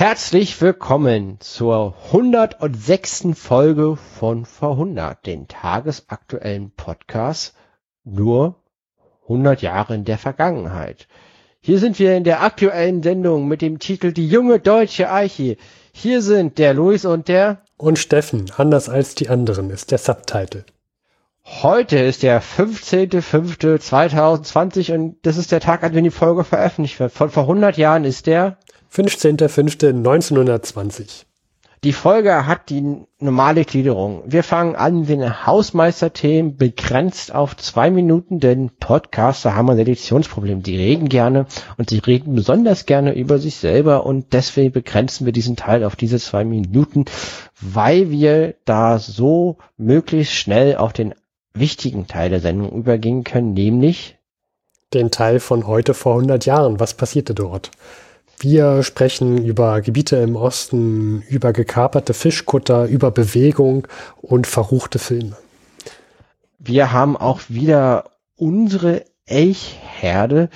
Herzlich willkommen zur 106. Folge von Vor 100, den tagesaktuellen Podcast, nur 100 Jahre in der Vergangenheit. Hier sind wir in der aktuellen Sendung mit dem Titel Die junge deutsche Eiche. Hier sind der Luis und der und Steffen, anders als die anderen, ist der Subtitle. Heute ist der 15.05.2020 und das ist der Tag, an dem die Folge veröffentlicht wird. Von vor 100 Jahren ist der 15.05.1920. Die Folge hat die normale Gliederung. Wir fangen an mit den Hausmeisterthemen begrenzt auf zwei Minuten, denn Podcaster haben ein Editionsproblem. Die reden gerne und sie reden besonders gerne über sich selber und deswegen begrenzen wir diesen Teil auf diese zwei Minuten, weil wir da so möglichst schnell auf den wichtigen Teil der Sendung übergehen können, nämlich den Teil von heute vor 100 Jahren. Was passierte dort? Wir sprechen über Gebiete im Osten, über gekaperte Fischkutter, über Bewegung und verruchte Filme. Wir haben auch wieder unsere Elchherde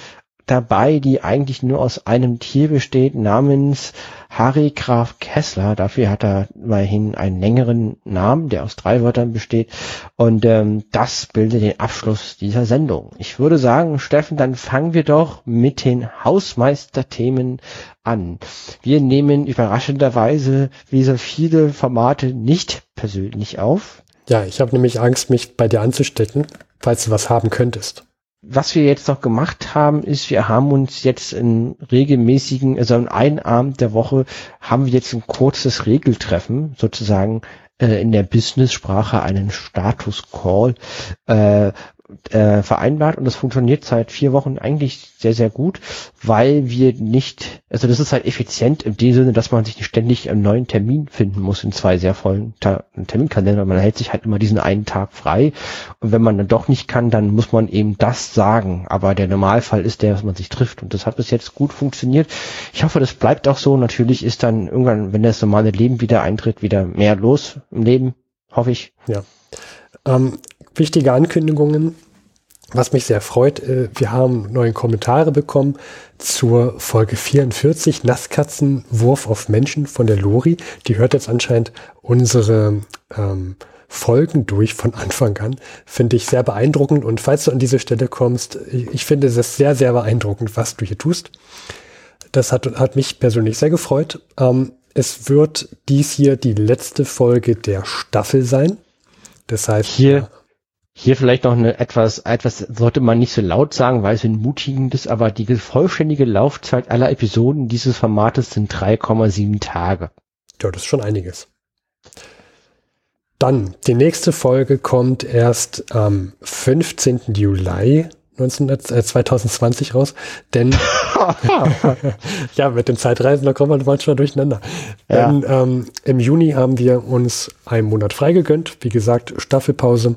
dabei, die eigentlich nur aus einem Tier besteht, namens Harry Graf Kessler. Dafür hat er immerhin einen längeren Namen, der aus drei Wörtern besteht. Und ähm, das bildet den Abschluss dieser Sendung. Ich würde sagen, Steffen, dann fangen wir doch mit den Hausmeisterthemen an. Wir nehmen überraschenderweise wie so viele Formate nicht persönlich auf. Ja, ich habe nämlich Angst, mich bei dir anzustecken, falls du was haben könntest was wir jetzt noch gemacht haben, ist, wir haben uns jetzt in regelmäßigen, also in einem Abend der Woche, haben wir jetzt ein kurzes Regeltreffen, sozusagen äh, in der Business-Sprache einen Status Call, äh, äh, vereinbart und das funktioniert seit vier Wochen eigentlich sehr, sehr gut, weil wir nicht, also das ist halt effizient in dem Sinne, dass man sich nicht ständig einen neuen Termin finden muss in zwei sehr vollen Ta Terminkalender. Man hält sich halt immer diesen einen Tag frei und wenn man dann doch nicht kann, dann muss man eben das sagen. Aber der Normalfall ist der, dass man sich trifft und das hat bis jetzt gut funktioniert. Ich hoffe, das bleibt auch so. Natürlich ist dann irgendwann, wenn das normale Leben wieder eintritt, wieder mehr los im Leben, hoffe ich. Ja. Ähm, wichtige Ankündigungen. Was mich sehr freut, äh, wir haben neue Kommentare bekommen zur Folge 44, Nasskatzen, Wurf auf Menschen von der Lori. Die hört jetzt anscheinend unsere ähm, Folgen durch von Anfang an. Finde ich sehr beeindruckend. Und falls du an diese Stelle kommst, ich finde es sehr, sehr beeindruckend, was du hier tust. Das hat, hat mich persönlich sehr gefreut. Ähm, es wird dies hier die letzte Folge der Staffel sein. Das heißt, hier, hier vielleicht noch eine etwas, etwas sollte man nicht so laut sagen, weil es entmutigend ist, aber die vollständige Laufzeit aller Episoden dieses Formates sind 3,7 Tage. Ja, das ist schon einiges. Dann, die nächste Folge kommt erst am 15. Juli 19, äh, 2020 raus, denn ja, mit den Zeitreisen, da kommt man manchmal durcheinander. Ja. Denn ähm, im Juni haben wir uns einen Monat freigegönnt, wie gesagt, Staffelpause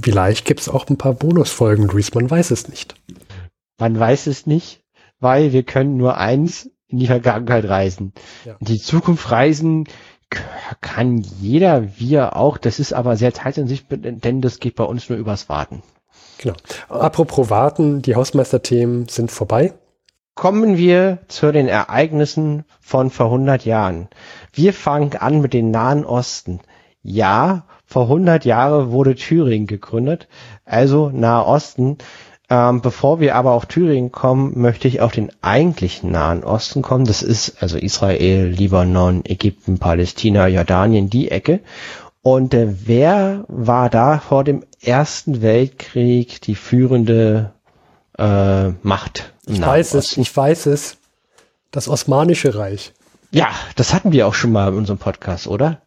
Vielleicht gibt es auch ein paar Bonusfolgen, Luis, man weiß es nicht. Man weiß es nicht, weil wir können nur eins in die Vergangenheit reisen. Ja. In die Zukunft reisen kann jeder, wir auch. Das ist aber sehr zeitintensiv, denn das geht bei uns nur übers Warten. Genau. Apropos Warten, die Hausmeisterthemen sind vorbei. Kommen wir zu den Ereignissen von vor 100 Jahren. Wir fangen an mit den Nahen Osten. Ja, vor 100 Jahren wurde Thüringen gegründet, also Nahe Osten. Ähm, bevor wir aber auf Thüringen kommen, möchte ich auf den eigentlichen Nahen Osten kommen. Das ist also Israel, Libanon, Ägypten, Palästina, Jordanien, die Ecke. Und äh, wer war da vor dem Ersten Weltkrieg die führende äh, Macht? Ich weiß Osten? es, ich weiß es. Das Osmanische Reich. Ja, das hatten wir auch schon mal in unserem Podcast, oder?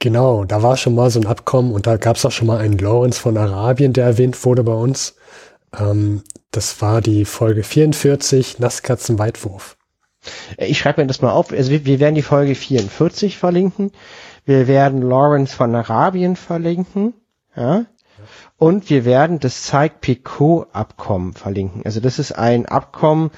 Genau, da war schon mal so ein Abkommen und da gab es auch schon mal einen Lawrence von Arabien, der erwähnt wurde bei uns. Ähm, das war die Folge 44, Nasskatzenweitwurf. Ich schreibe mir das mal auf. Also wir, wir werden die Folge 44 verlinken. Wir werden Lawrence von Arabien verlinken. Ja. Und wir werden das Zeig-Picot-Abkommen verlinken. Also das ist ein Abkommen,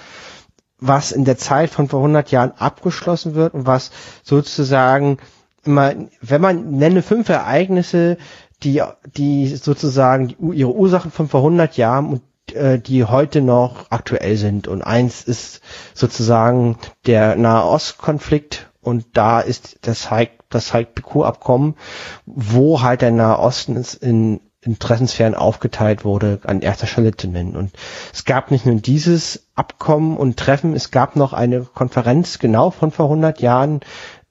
was in der Zeit von vor 100 Jahren abgeschlossen wird und was sozusagen immer, wenn man nenne fünf Ereignisse, die, die sozusagen die, ihre Ursachen von vor 100 Jahren und äh, die heute noch aktuell sind. Und eins ist sozusagen der Nahostkonflikt und da ist das Haik, das Haik-Picot-Abkommen, wo halt der Nahe Osten in Interessensphären aufgeteilt wurde, an erster Stelle zu nennen. Und es gab nicht nur dieses Abkommen und Treffen, es gab noch eine Konferenz genau von vor 100 Jahren,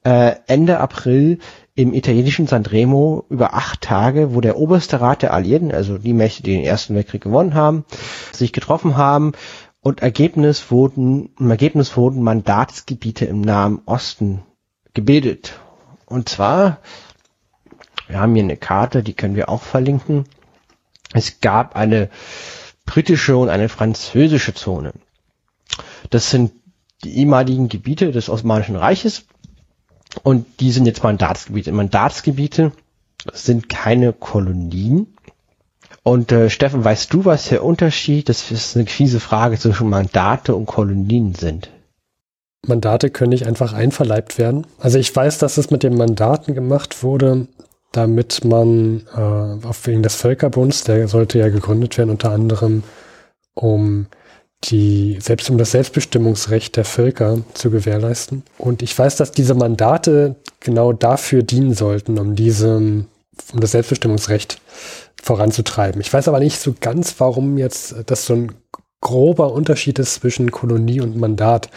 äh, Ende April im italienischen Sanremo über acht Tage, wo der oberste Rat der Alliierten, also die Mächte, die den Ersten Weltkrieg gewonnen haben, sich getroffen haben und Ergebnis wurden, im Ergebnis wurden Mandatsgebiete im Nahen Osten gebildet. Und zwar wir haben hier eine Karte, die können wir auch verlinken. Es gab eine britische und eine französische Zone. Das sind die ehemaligen Gebiete des Osmanischen Reiches und die sind jetzt Mandatsgebiete. Mandatsgebiete sind keine Kolonien. Und äh, Steffen, weißt du, was der Unterschied, das ist eine fiese Frage, zwischen Mandate und Kolonien sind? Mandate können nicht einfach einverleibt werden. Also ich weiß, dass es mit den Mandaten gemacht wurde, damit man äh, auf wegen des Völkerbunds, der sollte ja gegründet werden, unter anderem um die selbst um das Selbstbestimmungsrecht der Völker zu gewährleisten. Und ich weiß, dass diese Mandate genau dafür dienen sollten, um diesem, um das Selbstbestimmungsrecht voranzutreiben. Ich weiß aber nicht so ganz, warum jetzt das so ein grober Unterschied ist zwischen Kolonie und Mandat.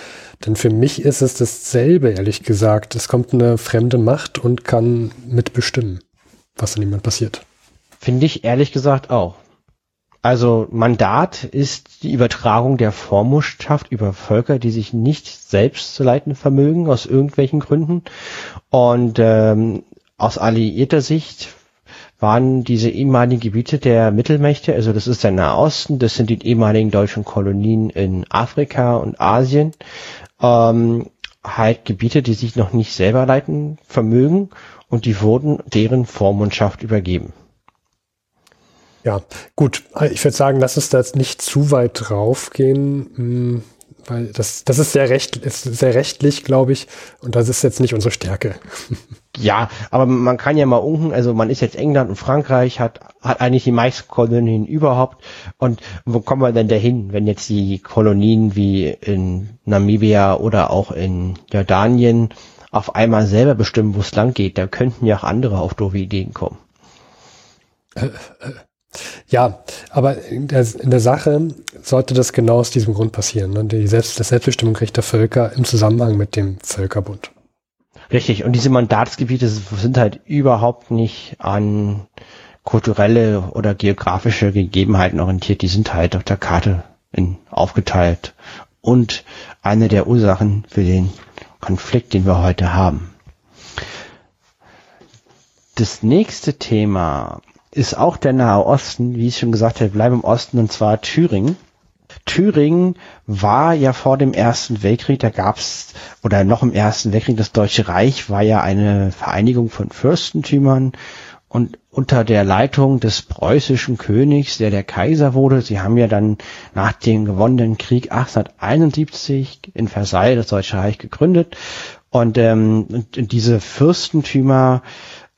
Denn für mich ist es dasselbe, ehrlich gesagt. Es kommt eine fremde Macht und kann mitbestimmen, was dann jemand passiert. Finde ich ehrlich gesagt auch. Also Mandat ist die Übertragung der Vormundschaft über Völker, die sich nicht selbst zu leiten vermögen, aus irgendwelchen Gründen. Und ähm, aus alliierter Sicht waren diese ehemaligen Gebiete der Mittelmächte, also das ist der Nahosten, das sind die ehemaligen deutschen Kolonien in Afrika und Asien, ähm, halt Gebiete, die sich noch nicht selber leiten vermögen und die wurden deren Vormundschaft übergeben. Ja, gut. Ich würde sagen, lass uns da jetzt nicht zu weit draufgehen, hm, weil das, das ist sehr, recht, ist sehr rechtlich, glaube ich, und das ist jetzt nicht unsere Stärke. Ja, aber man kann ja mal unken, also man ist jetzt England und Frankreich, hat, hat eigentlich die meisten Kolonien überhaupt. Und wo kommen wir denn dahin, wenn jetzt die Kolonien wie in Namibia oder auch in Jordanien auf einmal selber bestimmen, wo es lang geht? Da könnten ja auch andere auf doofe Ideen kommen. Ja, aber in der, in der Sache sollte das genau aus diesem Grund passieren. Ne? Die Selbst, das Selbstbestimmungsrecht der Völker im Zusammenhang mit dem Völkerbund. Richtig, und diese Mandatsgebiete sind halt überhaupt nicht an kulturelle oder geografische Gegebenheiten orientiert, die sind halt auf der Karte in, aufgeteilt und eine der Ursachen für den Konflikt, den wir heute haben. Das nächste Thema ist auch der Nahe Osten, wie ich schon gesagt habe, bleiben im Osten und zwar Thüringen. Thüringen war ja vor dem Ersten Weltkrieg, da gab's oder noch im Ersten Weltkrieg, das Deutsche Reich war ja eine Vereinigung von Fürstentümern und unter der Leitung des preußischen Königs, der der Kaiser wurde, sie haben ja dann nach dem gewonnenen Krieg 1871 in Versailles das Deutsche Reich gegründet und, ähm, und diese Fürstentümer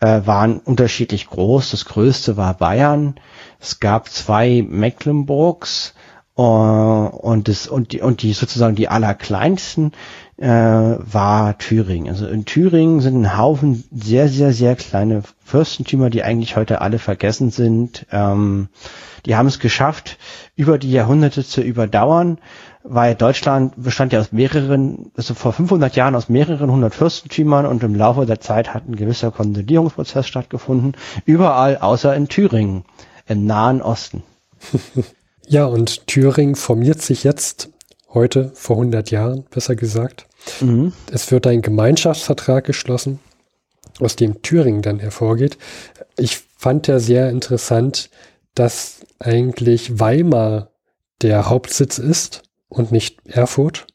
äh, waren unterschiedlich groß. Das größte war Bayern. Es gab zwei Mecklenburgs äh, und, das, und, die, und die sozusagen die allerkleinsten äh, war Thüringen. Also in Thüringen sind ein Haufen sehr, sehr, sehr kleine Fürstentümer, die eigentlich heute alle vergessen sind. Ähm, die haben es geschafft, über die Jahrhunderte zu überdauern, weil Deutschland bestand ja aus mehreren, also vor 500 Jahren aus mehreren hundert Fürstentümern und im Laufe der Zeit hat ein gewisser Konsolidierungsprozess stattgefunden, überall außer in Thüringen, im Nahen Osten. Ja, und Thüringen formiert sich jetzt heute, vor 100 Jahren, besser gesagt. Mhm. Es wird ein Gemeinschaftsvertrag geschlossen, aus dem Thüringen dann hervorgeht. Ich fand ja sehr interessant, dass eigentlich Weimar der Hauptsitz ist und nicht Erfurt.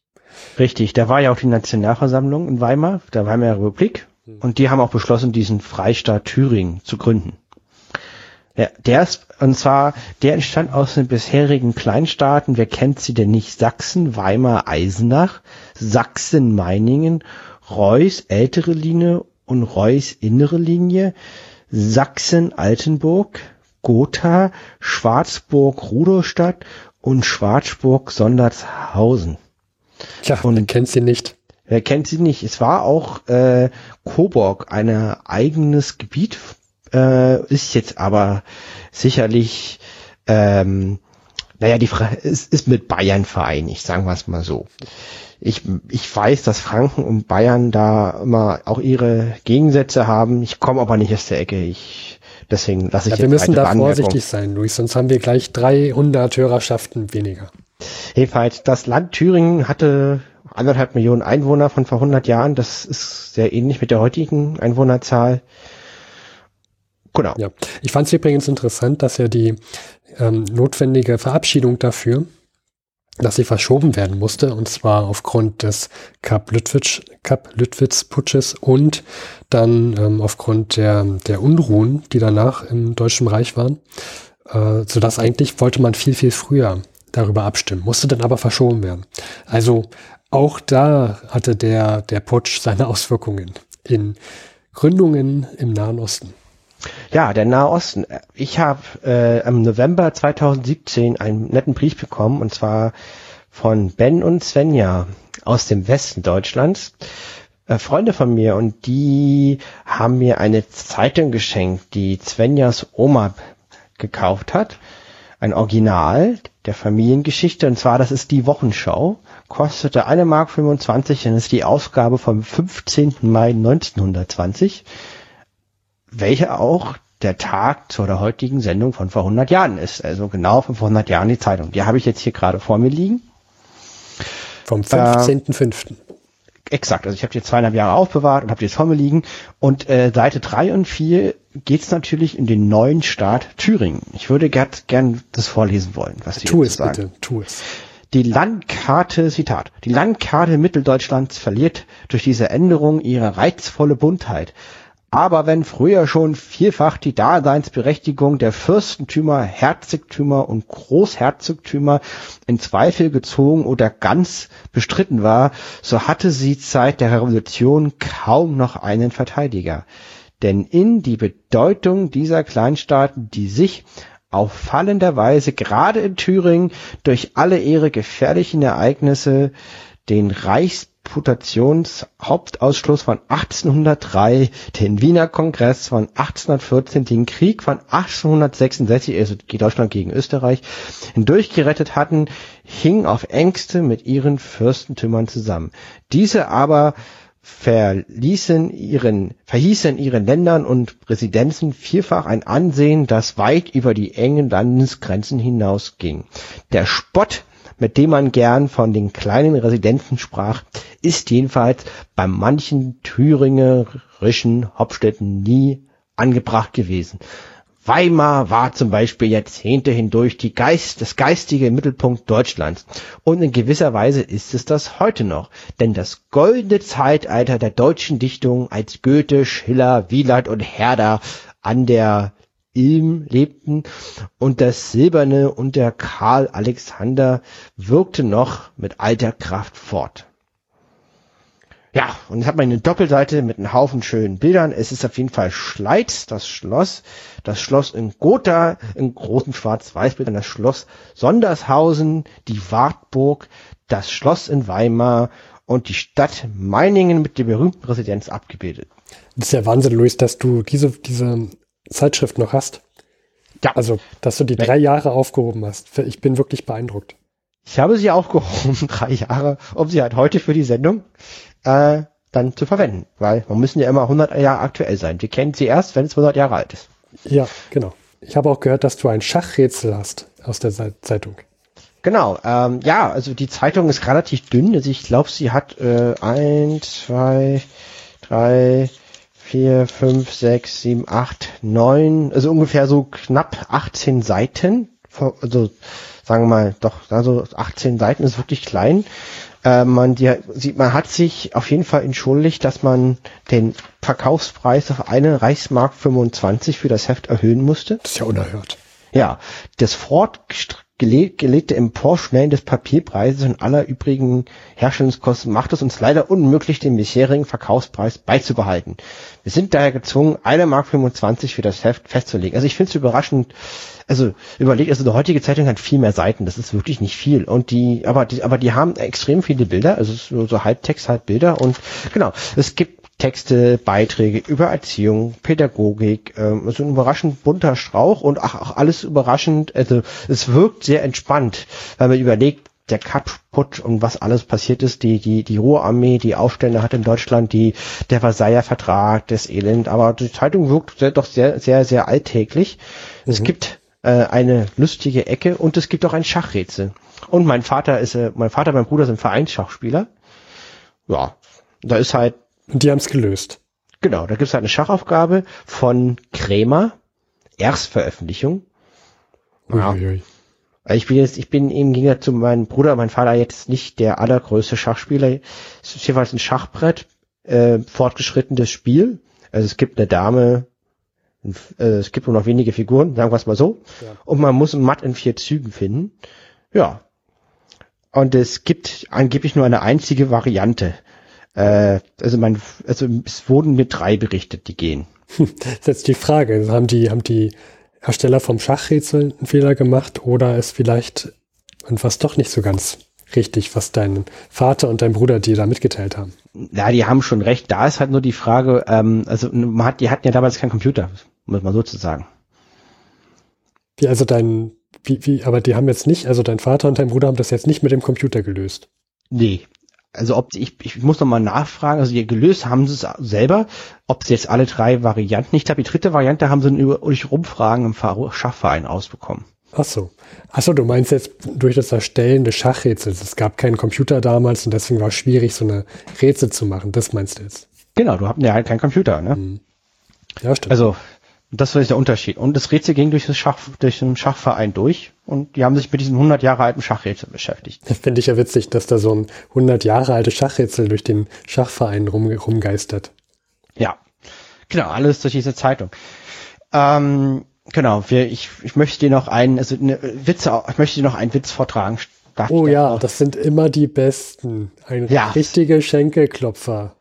Richtig, da war ja auch die Nationalversammlung in Weimar, der Weimarer Republik. Mhm. Und die haben auch beschlossen, diesen Freistaat Thüringen zu gründen. Ja, der ist, und zwar, der entstand aus den bisherigen Kleinstaaten, wer kennt sie denn nicht? Sachsen, Weimar, Eisenach, Sachsen, Meiningen, Reuß, ältere Linie und Reuß, innere Linie, Sachsen, Altenburg, Gotha, Schwarzburg, Rudolstadt und Schwarzburg-Sondershausen. Tja, und man kennt sie nicht. Wer kennt sie nicht? Es war auch äh, Coburg, ein eigenes Gebiet, äh, ist jetzt aber sicherlich, ähm, naja, die Fra ist, ist mit Bayern vereinigt, sagen wir es mal so. Ich, ich weiß, dass Franken und Bayern da immer auch ihre Gegensätze haben. Ich komme aber nicht aus der Ecke. Ich deswegen lasse ich ja, wir müssen da vorsichtig sein, Luis, sonst haben wir gleich 300 Hörerschaften weniger. Jedenfalls, das Land Thüringen hatte anderthalb Millionen Einwohner von vor 100 Jahren. Das ist sehr ähnlich mit der heutigen Einwohnerzahl. Genau. Ja. Ich fand es übrigens interessant, dass ja die ähm, notwendige Verabschiedung dafür, dass sie verschoben werden musste, und zwar aufgrund des Kap Lüttwitz, Kap Lüttwitz Putsches und dann ähm, aufgrund der, der Unruhen, die danach im Deutschen Reich waren, äh, sodass eigentlich wollte man viel, viel früher darüber abstimmen, musste dann aber verschoben werden. Also auch da hatte der, der Putsch seine Auswirkungen in Gründungen im Nahen Osten. Ja, der Nahe Osten. Ich habe äh, im November 2017 einen netten Brief bekommen, und zwar von Ben und Svenja aus dem Westen Deutschlands. Äh, Freunde von mir, und die haben mir eine Zeitung geschenkt, die Svenjas Oma gekauft hat. Ein Original der Familiengeschichte, und zwar, das ist die Wochenschau. Kostete eine Mark 25, dann ist die Ausgabe vom 15. Mai 1920 welche auch der Tag zu der heutigen Sendung von vor 100 Jahren ist. Also genau von vor 100 Jahren die Zeitung. Die habe ich jetzt hier gerade vor mir liegen. Vom 15.05. Äh, exakt. Also ich habe die zweieinhalb Jahre aufbewahrt und habe die jetzt vor mir liegen. Und äh, Seite 3 und 4 geht es natürlich in den neuen Staat Thüringen. Ich würde gern, gern das vorlesen wollen, was Sie tu es sagen. bitte, tu es. Die Landkarte, Zitat, die Landkarte Mitteldeutschlands verliert durch diese Änderung ihre reizvolle Buntheit. Aber wenn früher schon vielfach die Daseinsberechtigung der Fürstentümer, Herzogtümer und Großherzogtümer in Zweifel gezogen oder ganz bestritten war, so hatte sie seit der Revolution kaum noch einen Verteidiger. Denn in die Bedeutung dieser Kleinstaaten, die sich auffallenderweise gerade in Thüringen durch alle ihre gefährlichen Ereignisse den Reichs Reputationshauptausschluss von 1803, den Wiener Kongress von 1814, den Krieg von 1866, also Deutschland gegen Österreich, hindurchgerettet hatten, hing auf Ängste mit ihren Fürstentümern zusammen. Diese aber verließen ihren, verhießen ihren Ländern und Residenzen vielfach ein Ansehen, das weit über die engen Landesgrenzen hinausging. Der Spott mit dem man gern von den kleinen Residenzen sprach, ist jedenfalls bei manchen thüringerischen Hauptstädten nie angebracht gewesen. Weimar war zum Beispiel Jahrzehnte hindurch die Geist, das geistige Mittelpunkt Deutschlands. Und in gewisser Weise ist es das heute noch. Denn das goldene Zeitalter der deutschen Dichtung als Goethe, Schiller, Wieland und Herder an der ihm lebten und das Silberne und der Karl Alexander wirkte noch mit alter Kraft fort. Ja, und jetzt hat man eine Doppelseite mit einem Haufen schönen Bildern. Es ist auf jeden Fall Schleiz, das Schloss, das Schloss in Gotha, in großen Schwarz-Weiß-Bildern, das Schloss Sondershausen, die Wartburg, das Schloss in Weimar und die Stadt Meiningen mit der berühmten Residenz abgebildet. Das ist ja Wahnsinn, Luis, dass du diese, diese Zeitschrift noch hast. Ja. Also, dass du die drei Jahre aufgehoben hast. Ich bin wirklich beeindruckt. Ich habe sie aufgehoben, drei Jahre, um sie halt heute für die Sendung äh, dann zu verwenden. Weil man müssen ja immer 100 Jahre aktuell sein. Wir kennen sie erst, wenn es 100 Jahre alt ist. Ja, genau. Ich habe auch gehört, dass du ein Schachrätsel hast aus der Zeitung. Genau, ähm, ja, also die Zeitung ist relativ dünn. Also ich glaube, sie hat äh, ein, zwei, drei, vier, fünf, sechs, sieben, acht, neun, also ungefähr so knapp 18 Seiten. Also sagen wir mal, doch, also 18 Seiten ist wirklich klein. Äh, man, die, sieht, man hat sich auf jeden Fall entschuldigt, dass man den Verkaufspreis auf eine Reichsmark 25 für das Heft erhöhen musste. Das ist ja unerhört. Ja, das Fort gelegte Emporschnellen des Papierpreises und aller übrigen Herstellungskosten macht es uns leider unmöglich, den bisherigen Verkaufspreis beizubehalten. Wir sind daher gezwungen, 1,25 Mark für das Heft festzulegen. Also ich finde es überraschend, also überlegt, also die heutige Zeitung hat viel mehr Seiten, das ist wirklich nicht viel. Und die, aber die, aber die haben extrem viele Bilder, also so, so halb Text, halb Bilder und genau, es gibt Texte, Beiträge über Erziehung, Pädagogik, ähm, so ein überraschend bunter Strauch und ach, auch alles überraschend, also es wirkt sehr entspannt, weil man überlegt, der Kapput und was alles passiert ist, die, die, die Ruhrarmee, die Aufstände hat in Deutschland, die, der Versailler Vertrag, das Elend, aber die Zeitung wirkt sehr, doch sehr, sehr, sehr alltäglich. Mhm. Es gibt äh, eine lustige Ecke und es gibt auch ein Schachrätsel. Und mein Vater ist, äh, mein Vater, mein Bruder sind Vereinsschachspieler. Ja, da ist halt und die haben es gelöst. Genau, da gibt es halt eine Schachaufgabe von Krämer, Erstveröffentlichung. Ja. Uiuiui. Ich bin jetzt, ich bin im Gegensatz zu meinem Bruder, mein Vater jetzt nicht der allergrößte Schachspieler. Es ist jeweils ein Schachbrett, äh, fortgeschrittenes Spiel. Also es gibt eine Dame, äh, es gibt nur noch wenige Figuren, sagen wir es mal so. Ja. Und man muss ein Matt in vier Zügen finden. Ja. Und es gibt angeblich nur eine einzige Variante. Äh, also mein, also es wurden mir drei berichtet, die gehen. Das ist jetzt die Frage. Also haben die, haben die Ersteller vom Schachrätsel einen Fehler gemacht oder ist vielleicht was doch nicht so ganz richtig, was dein Vater und dein Bruder dir da mitgeteilt haben? Ja, die haben schon recht. Da ist halt nur die Frage, ähm, also man hat, die hatten ja damals keinen Computer, muss man so zu sagen. Wie, also dein, wie, wie, aber die haben jetzt nicht, also dein Vater und dein Bruder haben das jetzt nicht mit dem Computer gelöst. Nee, also ob ich, ich muss noch mal nachfragen, also ihr gelöst haben sie es selber, ob sie jetzt alle drei Varianten, ich glaube die dritte Variante haben sie durch Rumfragen im Schachverein ausbekommen. Ach so. Ach so, du meinst jetzt durch das Erstellen des Schachrätsels. Es gab keinen Computer damals und deswegen war es schwierig, so eine Rätsel zu machen. Das meinst du jetzt? Genau, du hatten ja halt keinen Computer, ne? Mhm. Ja, stimmt. Also das ist der Unterschied. Und das Rätsel ging durch, das Schach, durch den Schachverein durch und die haben sich mit diesem 100 Jahre alten Schachrätsel beschäftigt. Finde ich ja witzig, dass da so ein 100 Jahre altes Schachrätsel durch den Schachverein rum, rumgeistert. Ja, genau, alles durch diese Zeitung. Ähm, genau, wir, ich, ich möchte dir noch einen, also eine Witze, ich möchte dir noch einen Witz vortragen. Darf oh ja, das sind immer die besten. Ein ja. richtiger Schenkelklopfer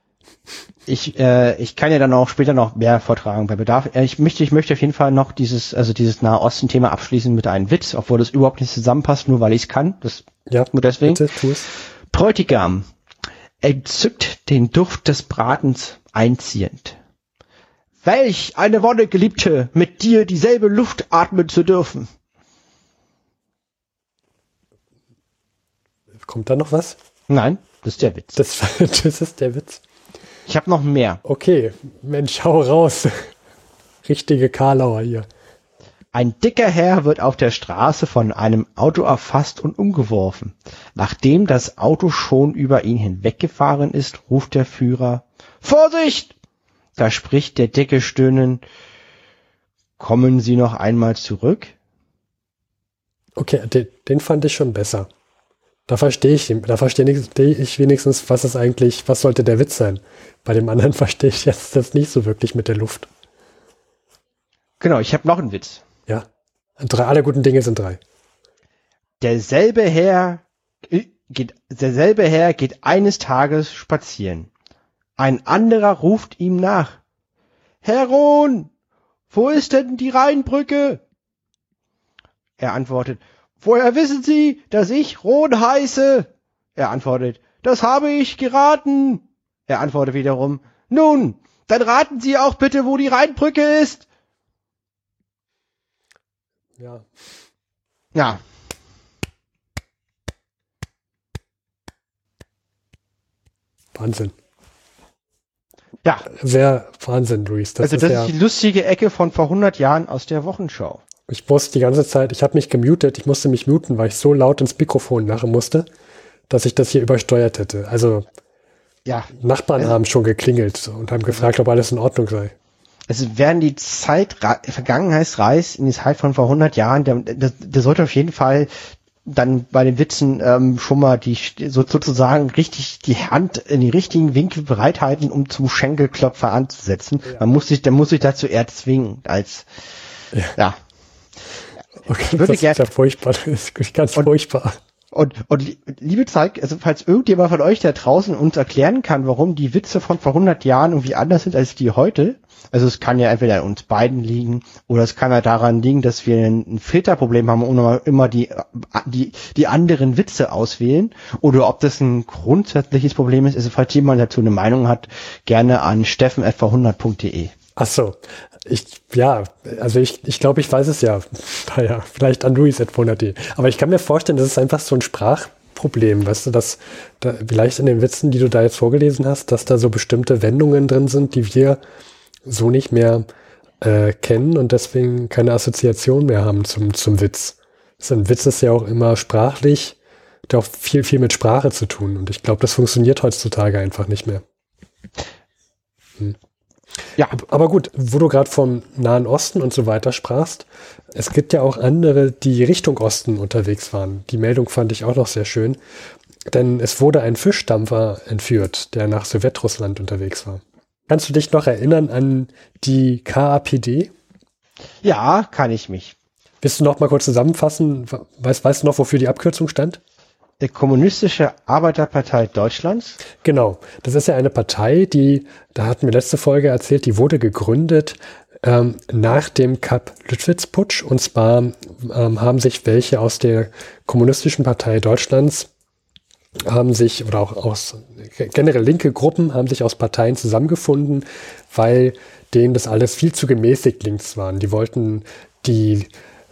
ich, äh, ich kann ja dann auch später noch mehr vortragen bei Bedarf. Äh, ich möchte, ich möchte auf jeden Fall noch dieses, also dieses Nahosten-Thema abschließen mit einem Witz, obwohl das überhaupt nicht zusammenpasst, nur weil ich es kann. Das ja, nur deswegen. Bitte, tu es. Bräutigam entzückt den Duft des Bratens einziehend. Welch eine Wonne, Geliebte, mit dir dieselbe Luft atmen zu dürfen. Kommt da noch was? Nein, das ist der Witz. Das, das ist der Witz. Ich habe noch mehr. Okay, Mensch, hau raus. Richtige Karlauer hier. Ein dicker Herr wird auf der Straße von einem Auto erfasst und umgeworfen. Nachdem das Auto schon über ihn hinweggefahren ist, ruft der Führer Vorsicht! Da spricht der Dicke stöhnend Kommen Sie noch einmal zurück? Okay, den, den fand ich schon besser. Da verstehe ich, da verstehe ich wenigstens, was ist eigentlich, was sollte der Witz sein. Bei dem anderen verstehe ich jetzt das nicht so wirklich mit der Luft. Genau, ich habe noch einen Witz. Ja. Drei, alle guten Dinge sind drei. Derselbe Herr geht, derselbe Herr geht eines Tages spazieren. Ein anderer ruft ihm nach. Herr Rohn, wo ist denn die Rheinbrücke? Er antwortet, Woher wissen Sie, dass ich Rohn heiße? Er antwortet, das habe ich geraten. Er antwortet wiederum, nun, dann raten Sie auch bitte, wo die Rheinbrücke ist. Ja. Ja. Wahnsinn. Ja. Sehr Wahnsinn, Luis. Das also das ist, ja ist die lustige Ecke von vor 100 Jahren aus der Wochenschau. Ich musste die ganze Zeit, ich habe mich gemutet, ich musste mich muten, weil ich so laut ins Mikrofon lachen musste, dass ich das hier übersteuert hätte. Also ja. Nachbarn also, haben schon geklingelt und haben gefragt, ob alles in Ordnung sei. Also werden die Zeit, Vergangenheitsreis in die Zeit von vor 100 Jahren, der, der, der sollte auf jeden Fall dann bei den Witzen ähm, schon mal die so, sozusagen richtig die Hand in die richtigen Winkel bereithalten, um zum Schenkelklopfer anzusetzen. Ja. Man muss sich, der muss sich dazu eher zwingen als ja. ja. Okay, würde das ist ja furchtbar. Das ist ganz Und- furchtbar. Und, und li- liebe Zeig, also falls irgendjemand von euch da draußen uns erklären kann, warum die Witze von vor 100 Jahren irgendwie anders sind als die heute, also es kann ja entweder an uns beiden liegen oder es kann ja daran liegen, dass wir ein ein Filterproblem haben und immer- die, die, die anderen Witze auswählen oder ob das ein grundsätzliches Problem ist, also falls jemand dazu eine Meinung hat, gerne an steffen.100.de. Ach so. Ich, ja, also ich, ich glaube, ich weiß es ja. Naja, vielleicht an Luis.de. Aber ich kann mir vorstellen, das ist einfach so ein Sprachproblem, weißt du, dass da, vielleicht in den Witzen, die du da jetzt vorgelesen hast, dass da so bestimmte Wendungen drin sind, die wir so nicht mehr äh, kennen und deswegen keine Assoziation mehr haben zum, zum Witz. So ein Witz ist ja auch immer sprachlich, hat auch viel, viel mit Sprache zu tun. Und ich glaube, das funktioniert heutzutage einfach nicht mehr. Ja, Aber gut, wo du gerade vom Nahen Osten und so weiter sprachst, es gibt ja auch andere, die Richtung Osten unterwegs waren. Die Meldung fand ich auch noch sehr schön, denn es wurde ein Fischdampfer entführt, der nach Sowjetrussland unterwegs war. Kannst du dich noch erinnern an die KAPD? ja, kann ich mich. Willst du noch mal kurz zusammenfassen? Weißt, weißt du noch, wofür die Abkürzung stand? Der Kommunistische Arbeiterpartei Deutschlands. Genau, das ist ja eine Partei, die, da hatten wir letzte Folge erzählt, die wurde gegründet ähm, nach dem Kap-Lüttwitz-Putsch. Und zwar ähm, haben sich welche aus der Kommunistischen Partei Deutschlands haben sich, oder auch aus generell linke Gruppen haben sich aus Parteien zusammengefunden, weil denen das alles viel zu gemäßigt links waren. Die wollten die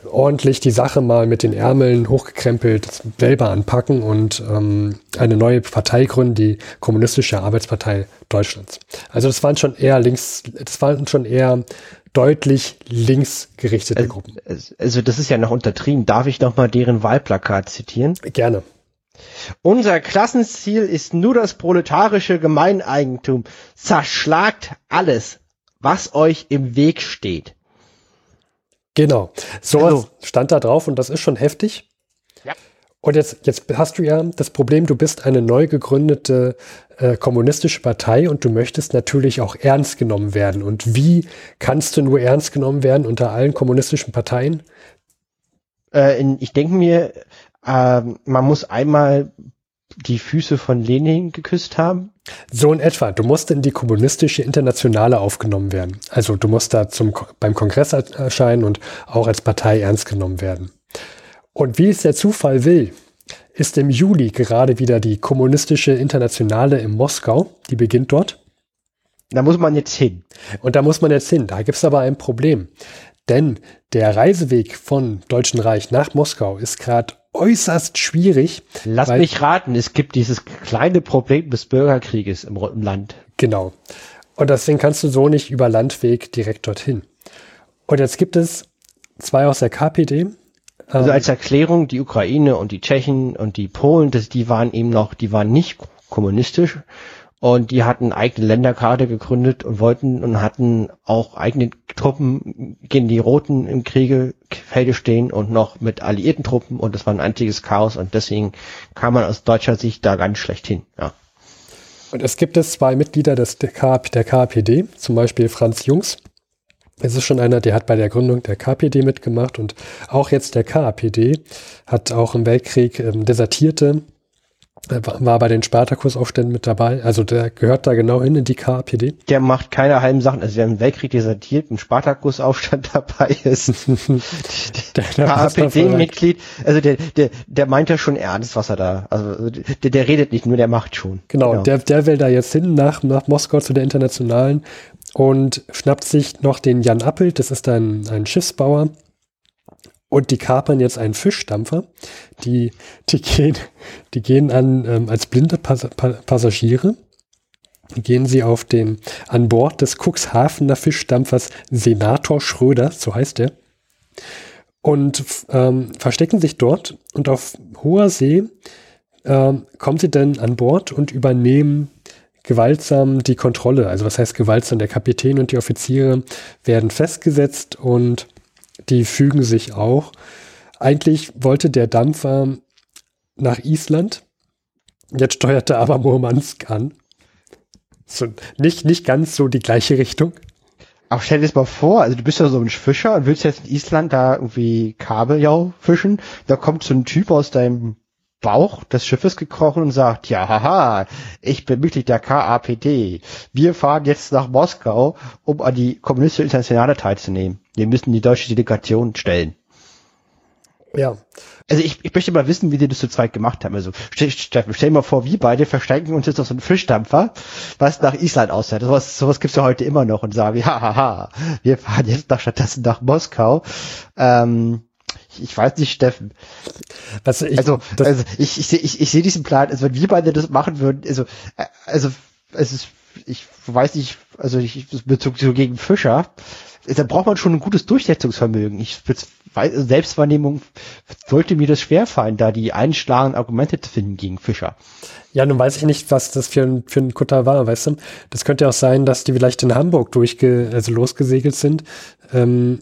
ordentlich die Sache mal mit den Ärmeln hochgekrempelt selber anpacken und ähm, eine neue Partei gründen, die Kommunistische Arbeitspartei Deutschlands. Also das waren schon eher links, das waren schon eher deutlich linksgerichtete Gruppen. Also das ist ja noch untertrieben. Darf ich noch mal deren Wahlplakat zitieren? Gerne. Unser Klassenziel ist nur das proletarische Gemeineigentum. Zerschlagt alles, was euch im Weg steht. Genau. So Also- stand da drauf und das ist schon heftig. Ja. Und jetzt, jetzt hast du ja das Problem, du bist eine neu gegründete äh, kommunistische Partei und du möchtest natürlich auch ernst genommen werden. Und wie kannst du nur ernst genommen werden unter allen kommunistischen Parteien? Äh, in, ich denke mir, ähm, man muss einmal die Füße von Lenin geküsst haben. So in etwa. Du musst in die kommunistische Internationale aufgenommen werden. Also du musst da zum, beim Kongress erscheinen und auch als Partei ernst genommen werden. Und wie es der Zufall will, ist im Juli gerade wieder die kommunistische Internationale in Moskau. Die beginnt dort. Da muss man jetzt hin. Und da muss man jetzt hin. Da gibt es aber ein Problem. Denn der Reiseweg von Deutschen Reich nach Moskau ist gerade äußerst schwierig. Lass Weil- mich raten, es gibt dieses kleine Problem des Bürgerkrieges im, im Land. Genau. Und deswegen kannst du so nicht über Landweg direkt dorthin. Und jetzt gibt es zwei aus der KPD. Also Ähm, als Erklärung, die Ukraine und die Tschechen und die Polen, das, die waren eben noch, die waren nicht kommunistisch und die hatten eigene Länderkarte gegründet und wollten und hatten auch eigene Truppen gegen die Roten im Kriegefelde stehen und noch mit alliierten Truppen und das war ein einziges Chaos und deswegen kam man aus deutscher Sicht da ganz schlecht hin. Ja. Und es gibt es zwei Mitglieder des, der, KP, der KPD, zum Beispiel Franz Jungs. Es ist schon einer, der hat bei der Gründung der KPD mitgemacht und auch jetzt der KPD hat auch im Weltkrieg ähm, Desertierte, war war bei den Spartakusaufständen mit dabei. Also der gehört da genau hin in die KPD. Der macht keine halben Sachen, also wer im Weltkrieg desertiert, im Spartakusaufstand dabei ist. Der, der. KPD-Mitglied, also der, der, der meint ja schon ernst, was er da, also der, der redet nicht nur, der macht schon. Genau, Der, der will da jetzt hin nach, nach Moskau zu der Internationalen und schnappt sich noch den Jan Appelt, das ist ein, ein Schiffsbauer. Und die kapern jetzt einen Fischdampfer. Die, die gehen, die gehen an, ähm, als blinde Pas pa Passagiere, gehen sie auf den, an Bord des Cuxhavener Fischdampfers Senator Schröder, so heißt er, und ähm, verstecken sich dort und auf hoher See ähm, kommen sie dann an Bord und übernehmen gewaltsam die Kontrolle. Also was heißt gewaltsam? Der Kapitän und die Offiziere werden festgesetzt und die fügen sich auch. Eigentlich wollte der Dampfer nach Island. Jetzt steuerte aber Murmansk an. So, nicht, nicht ganz so die gleiche Richtung. Aber stell dir das mal vor, also du bist ja so ein Fischer und willst jetzt in Island da irgendwie Kabeljau fischen. Da kommt so ein Typ aus deinem Bauch des Schiffes gekrochen und sagt, ja, haha, ich bin Mitglied der KAPD. Wir fahren jetzt nach Moskau, um an die Kommunistische Internationale teilzunehmen. Wir müssen die deutsche Delegation stellen. Ja. Also ich, ich möchte mal wissen, wie die das zu zweit gemacht haben. Also Steffen, stell dir mal vor, wir beide versteigen uns jetzt auf so einen Fischdampfer, was nach Island aussieht. Sowas, sowas gibt's ja heute immer noch und sagen, ja, haha, wir fahren jetzt nach, stattdessen nach Moskau. Ähm, ich weiß nicht, Steffen. Was ich, also, also ich, ich sehe ich, ich seh diesen Plan, also wenn wir beide das machen würden, also, äh, also es ist, ich weiß nicht, also ich Bezug so gegen Fischer, da braucht man schon ein gutes Durchsetzungsvermögen. Ich weiß, Selbstwahrnehmung sollte mir das schwerfallen, da die einschlagenden Argumente zu finden gegen Fischer. Ja, nun weiß ich nicht, was das für ein, für ein Kutter war, weißt du? Das könnte ja auch sein, dass die vielleicht in Hamburg durchge, also losgesegelt sind. Ähm,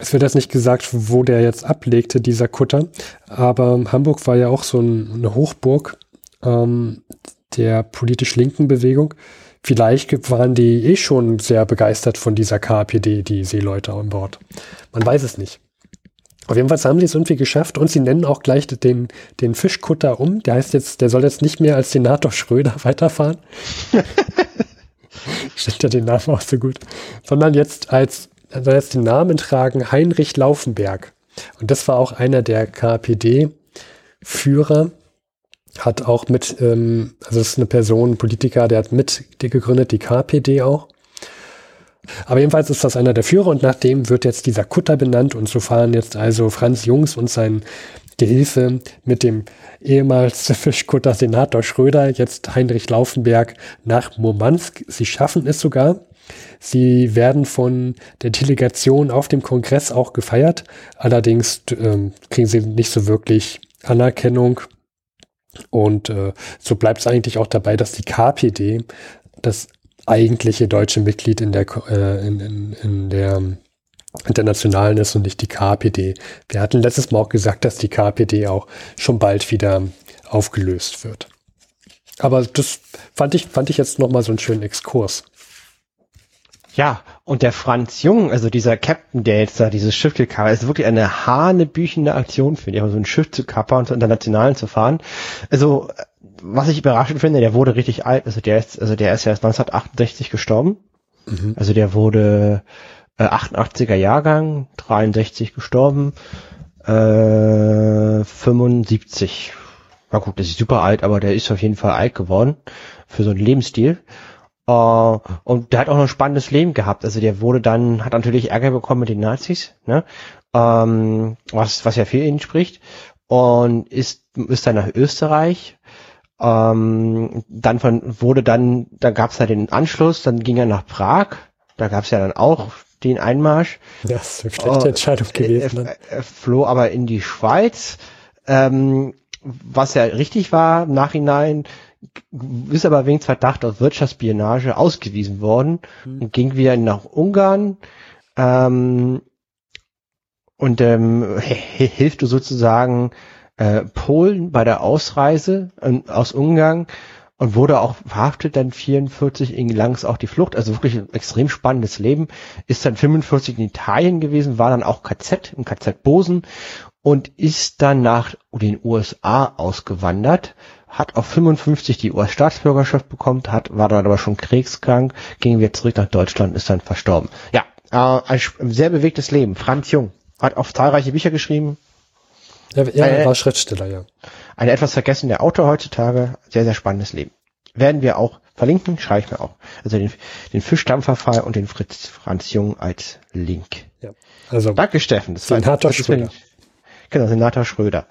es wird jetzt nicht gesagt, wo der jetzt ablegte, dieser Kutter, aber Hamburg war ja auch so ein, eine Hochburg ähm, der politisch linken Bewegung. Vielleicht waren die eh schon sehr begeistert von dieser KPD, die Seeleute an Bord. Man weiß es nicht. Auf jeden Fall haben sie es irgendwie geschafft und sie nennen auch gleich den, den Fischkutter um. Der heißt jetzt, der soll jetzt nicht mehr als Senator Schröder weiterfahren. Stimmt ja den Namen auch so gut. Sondern jetzt als er soll jetzt den Namen tragen Heinrich Laufenberg. Und das war auch einer der KPD-Führer, hat auch mit, ähm, also das ist eine Person, ein Politiker, der hat mit gegründet, die KPD auch. Aber jedenfalls ist das einer der Führer und nach dem wird jetzt dieser Kutter benannt und so fahren jetzt also Franz Jungs und sein Gehilfe mit dem ehemals Fischkutter Senator Schröder, jetzt Heinrich Laufenberg, nach Murmansk. Sie schaffen es sogar. Sie werden von der Delegation auf dem Kongress auch gefeiert. Allerdings ähm, kriegen sie nicht so wirklich Anerkennung. Und äh, so bleibt es eigentlich auch dabei, dass die KPD das eigentliche deutsche Mitglied in der, äh, in, in, in der Internationalen ist und nicht die KPD. Wir hatten letztes Mal auch gesagt, dass die KPD auch schon bald wieder aufgelöst wird. Aber das fand ich, fand ich jetzt nochmal so einen schönen Exkurs. Ja, und der Franz Jung, also dieser Captain, der jetzt da dieses Schiff gekapert ist wirklich eine hanebüchende Aktion, finde ich, so ein Schiff zu kappern und zu internationalen zu fahren. Also, was ich überraschend finde, der wurde richtig alt, also der ist, also der ist ja erst 1968 gestorben. Mhm. Also der wurde äh, 88er Jahrgang, 63 gestorben, äh, 75. Na gut, das ist super alt, aber der ist auf jeden Fall alt geworden für so einen Lebensstil. Uh, und der hat auch noch ein spannendes Leben gehabt. Also der wurde dann, hat natürlich Ärger bekommen mit den Nazis, ne? Ähm, was, was ja für ihn spricht. Und ist, ist dann nach Österreich. Ähm, dann von, wurde dann, da gab es halt den Anschluss, dann ging er nach Prag. Da gab es ja dann auch den Einmarsch. Ja, das ist eine schlechte Entscheidung uh, gewesen. Er, er, er, floh aber in die Schweiz. Ähm, was ja richtig war im Nachhinein, ist aber wegen Verdacht auf Wirtschaftsspionage ausgewiesen worden mhm. und ging wieder nach Ungarn ähm, und ähm, hilft sozusagen äh, Polen bei der Ausreise äh, aus Ungarn und wurde auch verhaftet dann 44 in Langs auch die Flucht, also wirklich ein extrem spannendes Leben, ist dann 45 in Italien gewesen, war dann auch KZ, im KZ Bosen und ist dann nach den USA ausgewandert hat auf 55 die US-Staatsbürgerschaft bekommen, hat, war dann aber schon kriegskrank, ging wieder zurück nach Deutschland, ist dann verstorben. Ja, äh, ein sehr bewegtes Leben. Franz Jung hat auch zahlreiche Bücher geschrieben. Ja, er war Schriftsteller, ja. Ein etwas vergessener Autor heutzutage, sehr, sehr spannendes Leben. Werden wir auch verlinken, schreibe ich mir auch. Also den, den Fischdampferfall und den Fritz Franz Jung als Link. Ja. Also, Danke, Steffen. Das war, das Schröder. Genau, Senator Schröder.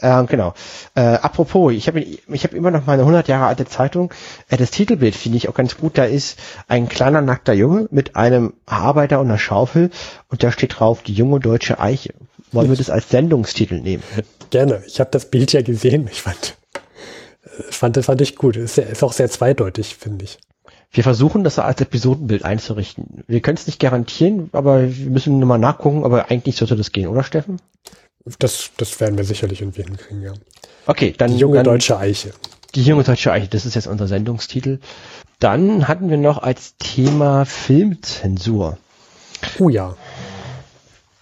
Ähm, genau. Äh, apropos, ich habe ich hab immer noch meine 100 Jahre alte Zeitung. Äh, das Titelbild finde ich auch ganz gut. Da ist ein kleiner nackter Junge mit einem Arbeiter und einer Schaufel und da steht drauf die junge deutsche Eiche. Wollen wir das als Sendungstitel nehmen? Gerne. Ich habe das Bild ja gesehen. Ich fand, äh, fand, fand ich gut. Ist, ist auch sehr zweideutig, finde ich. Wir versuchen das als Episodenbild einzurichten. Wir können es nicht garantieren, aber wir müssen nur mal nachgucken, aber eigentlich sollte das gehen, oder Steffen? Das, das werden wir sicherlich irgendwie hinkriegen, ja. Okay, dann. Die junge dann, deutsche Eiche. Die junge deutsche Eiche, das ist jetzt unser Sendungstitel. Dann hatten wir noch als Thema Filmzensur. Oh ja.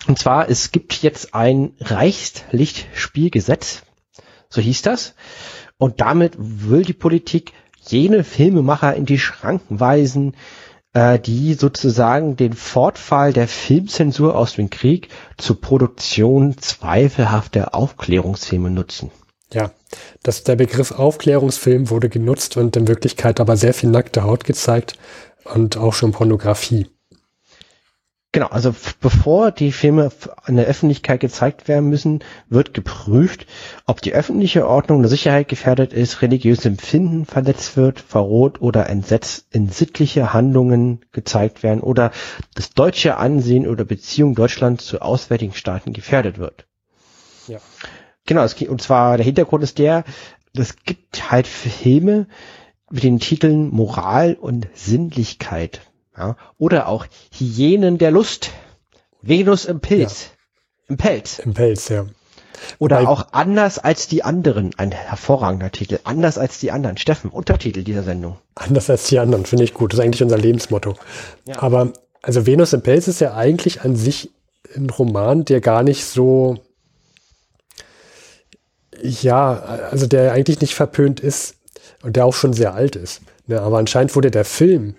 Und zwar, es gibt jetzt ein Reichslichtspielgesetz, so hieß das. Und damit will die Politik jene Filmemacher in die Schranken weisen, äh, die sozusagen den Fortfall der Filmzensur aus dem Krieg zur Produktion zweifelhafter Aufklärungsfilme nutzen. Ja, das, der Begriff Aufklärungsfilm wurde genutzt und in Wirklichkeit aber sehr viel nackte Haut gezeigt und auch schon Pornografie. Genau, also bevor die Filme an der Öffentlichkeit gezeigt werden müssen, wird geprüft, ob die öffentliche Ordnung der Sicherheit gefährdet ist, religiöse Empfinden verletzt wird, verroht oder entsetzt in sittliche Handlungen gezeigt werden oder das deutsche Ansehen oder Beziehung Deutschlands zu auswärtigen Staaten gefährdet wird. Ja. Genau, es, und zwar der Hintergrund ist der, es gibt halt Filme mit den Titeln Moral und Sinnlichkeit ja? Oder auch Hyänen der Lust. Venus im Pilz. Ja. Im Pelz. Im Pelz, ja. Oder Weil, auch anders als die anderen. Ein hervorragender Titel. Anders als die anderen. Steffen, Untertitel dieser Sendung. Anders als die anderen, finde ich gut. Das ist eigentlich unser Lebensmotto. Ja. Aber, also Venus im Pelz ist ja eigentlich an sich ein Roman, der gar nicht so, ja, also der eigentlich nicht verpönt ist und der auch schon sehr alt ist. Ne, aber anscheinend wurde der Film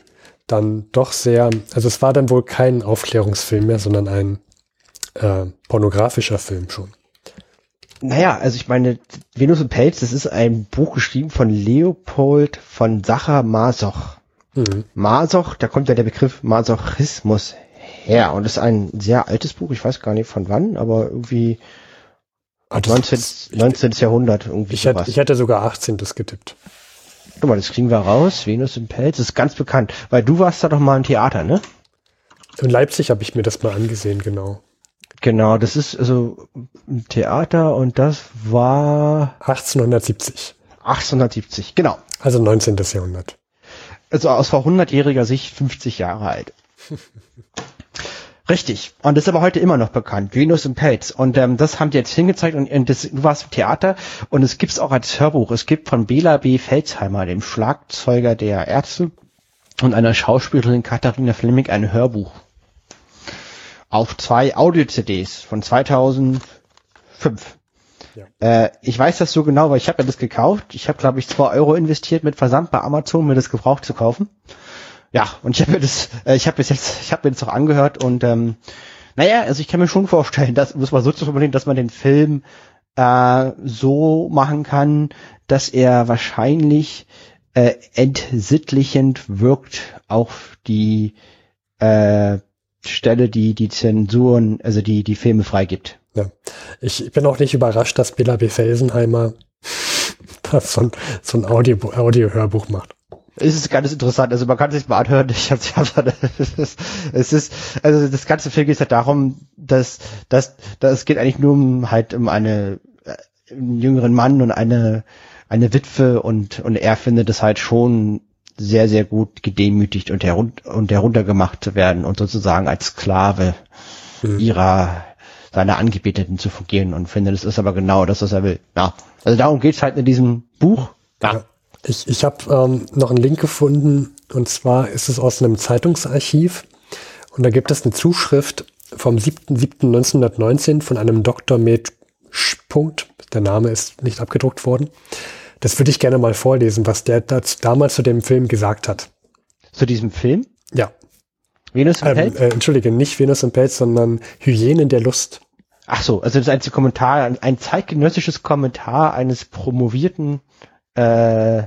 dann doch sehr, also es war dann wohl kein Aufklärungsfilm mehr, sondern ein äh, pornografischer Film schon. Naja, also ich meine, Venus und Pelz, das ist ein Buch geschrieben von Leopold von Sacher Masoch. Mhm. Masoch, da kommt ja der Begriff Masochismus her und das ist ein sehr altes Buch, ich weiß gar nicht von wann, aber irgendwie ah, 19. 19. Jahrhundert irgendwie ich sowas. Hätte, ich hätte sogar 18. getippt. Guck mal, das kriegen wir raus. Venus im Pelz ist ganz bekannt, weil du warst da doch mal im Theater, ne? In Leipzig habe ich mir das mal angesehen, genau. Genau, das ist also ein Theater und das war 1870. 1870, genau. Also 19. Jahrhundert. Also aus vor 100-jähriger Sicht 50 Jahre alt. Richtig. Und das ist aber heute immer noch bekannt. Venus im Pelz. Und ähm, das haben die jetzt hingezeigt und, und das, du warst im Theater und es gibt's auch als Hörbuch. Es gibt von Bela B. Felsheimer, dem Schlagzeuger der Ärzte und einer Schauspielerin Katharina Fleming ein Hörbuch. Auf zwei Audio-CDs von 2005. Ja. Äh, ich weiß das so genau, weil ich habe ja das gekauft. Ich habe, glaube ich, zwei Euro investiert mit Versand bei Amazon, mir das gebraucht zu kaufen ja, und ich habe mir das, äh, ich habe bis jetzt, ich habe mir das auch angehört und ähm, naja, also ich kann mir schon vorstellen, das muss man so zu formulieren, dass man den Film äh, so machen kann, dass er wahrscheinlich äh, entsittlichend wirkt auf die äh, Stelle, die die Zensuren, also die die Filme freigibt. Ja. Ich bin auch nicht überrascht, dass Billa B. Felsenheimer so ein, so ein Audio-Hörbuch Audio macht es ist ganz interessant. Also man kann sich mal anhören. Ich hab's, ich hab's, es ist, also das ganze Film geht halt darum, dass, dass, dass es geht eigentlich nur um halt um eine äh, einen jüngeren Mann und eine eine Witwe und und er findet es halt schon sehr sehr gut gedemütigt und herunter und heruntergemacht zu werden und sozusagen als Sklave mhm. ihrer seiner Angebeteten zu fungieren und findet es ist aber genau das was er will. Ja, also darum geht's halt in diesem Buch. Ja. Ich, ich habe ähm, noch einen Link gefunden und zwar ist es aus einem Zeitungsarchiv und da gibt es eine Zuschrift vom 7.7.1919 von einem Dr. Med Punkt. Der Name ist nicht abgedruckt worden. Das würde ich gerne mal vorlesen, was der dazu, damals zu dem Film gesagt hat. Zu diesem Film? Ja. Venus und ähm, Pelz? Äh, Entschuldige, nicht Venus und Pelz, sondern Hyänen der Lust. Ach so, also das ist ein Kommentar, ein zeitgenössisches Kommentar eines promovierten äh,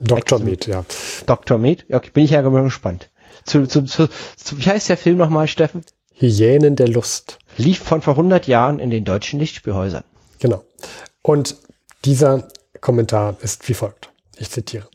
Dr. Med, ja. Dr. Med? Okay, bin ich ja gespannt. Zu, zu, zu, zu, wie heißt der Film nochmal, Steffen? Hyänen der Lust. Lief von vor 100 Jahren in den deutschen Lichtspielhäusern. Genau. Und dieser Kommentar ist wie folgt. Ich zitiere.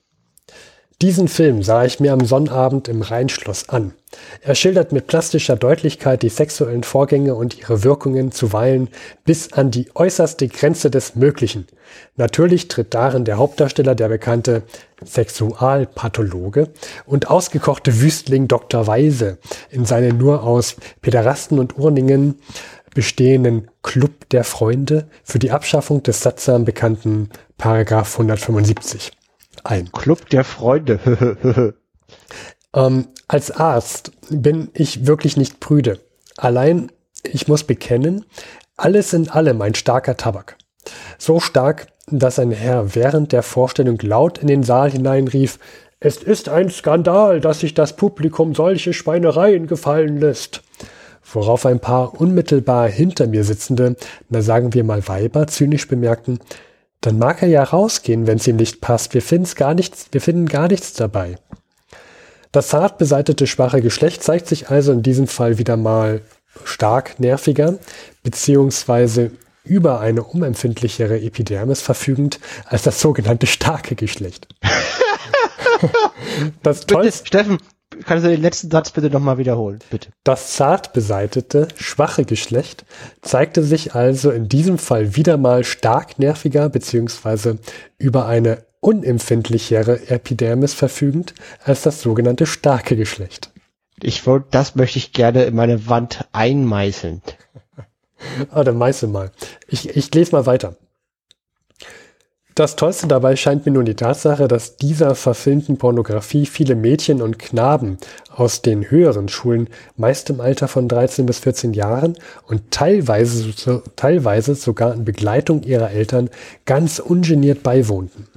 Diesen Film sah ich mir am Sonnabend im Rheinschloss an. Er schildert mit plastischer Deutlichkeit die sexuellen Vorgänge und ihre Wirkungen zuweilen bis an die äußerste Grenze des Möglichen. Natürlich tritt darin der Hauptdarsteller, der bekannte Sexualpathologe und ausgekochte Wüstling Dr. Weise in seine nur aus Pederasten und Urningen bestehenden Club der Freunde für die Abschaffung des sattsam bekannten Paragraph 175 ein. Club der Freunde. ähm, als Arzt bin ich wirklich nicht prüde. Allein, ich muss bekennen, alles in allem ein starker Tabak. So stark, dass ein Herr während der Vorstellung laut in den Saal hineinrief, es ist ein Skandal, dass sich das Publikum solche Schweinereien gefallen lässt. Worauf ein paar unmittelbar hinter mir sitzende, na sagen wir mal Weiber, zynisch bemerkten, dann mag er ja rausgehen, wenn es ihm nicht passt. Wir finden's gar nichts, wir finden gar nichts dabei. Das zart beseitete schwache Geschlecht zeigt sich also in diesem Fall wieder mal stark nerviger, beziehungsweise über eine unempfindlichere Epidermis verfügend als das sogenannte starke Geschlecht. das Tollste, Steffen, kannst du den letzten Satz bitte nochmal wiederholen, bitte? Das zart beseitete, schwache Geschlecht zeigte sich also in diesem Fall wieder mal stark nerviger beziehungsweise über eine unempfindlichere Epidermis verfügend als das sogenannte starke Geschlecht. Ich wollte, das möchte ich gerne in meine Wand einmeißeln. ah, dann meißel mal. Ich, ich lese mal weiter. Das Tollste dabei scheint mir nun die Tatsache, dass dieser verfilmten Pornografie viele Mädchen und Knaben aus den höheren Schulen, meist im Alter von 13 bis 14 Jahren und teilweise, teilweise sogar in Begleitung ihrer Eltern, ganz ungeniert beiwohnten.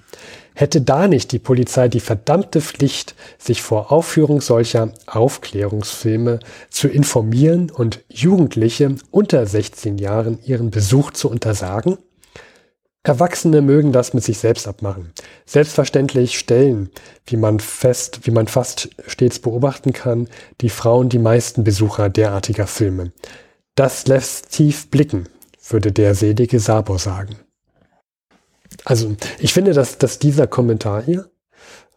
Hätte da nicht die Polizei die verdammte Pflicht, sich vor Aufführung solcher Aufklärungsfilme zu informieren und Jugendliche unter 16 Jahren ihren Besuch zu untersagen? Erwachsene mögen das mit sich selbst abmachen. Selbstverständlich stellen, wie man fest, wie man fast stets beobachten kann, die Frauen die meisten Besucher derartiger Filme. Das lässt tief blicken, würde der selige Sabo sagen. Also, ich finde, dass, dass dieser Kommentar hier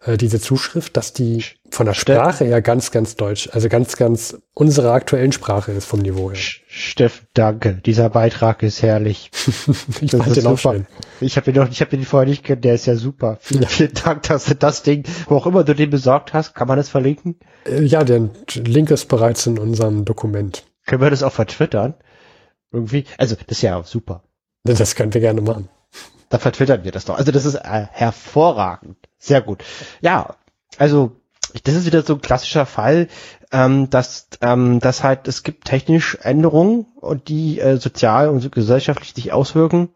äh, diese Zuschrift, dass die von der Sprache her ganz, ganz deutsch, also ganz, ganz unsere aktuellen Sprache ist vom Niveau her. Steff, danke. Dieser Beitrag ist herrlich. ich fand den auch schön. Ich habe den noch, ich habe den vorher nicht kennt, der ist ja super. Vielen, ja. vielen Dank, dass du das Ding, wo auch immer du den besorgt hast, kann man das verlinken? Äh, ja, der Link ist bereits in unserem Dokument. Können wir das auch vertwittern? Irgendwie? Also, das ist ja super. Das können wir gerne machen. Da vertwittern wir das doch. Also das ist äh, hervorragend. Sehr gut. Ja, also das ist wieder so ein klassischer Fall, ähm, dass, ähm, dass halt es gibt technisch Änderungen und die äh, sozial und gesellschaftlich sich auswirken,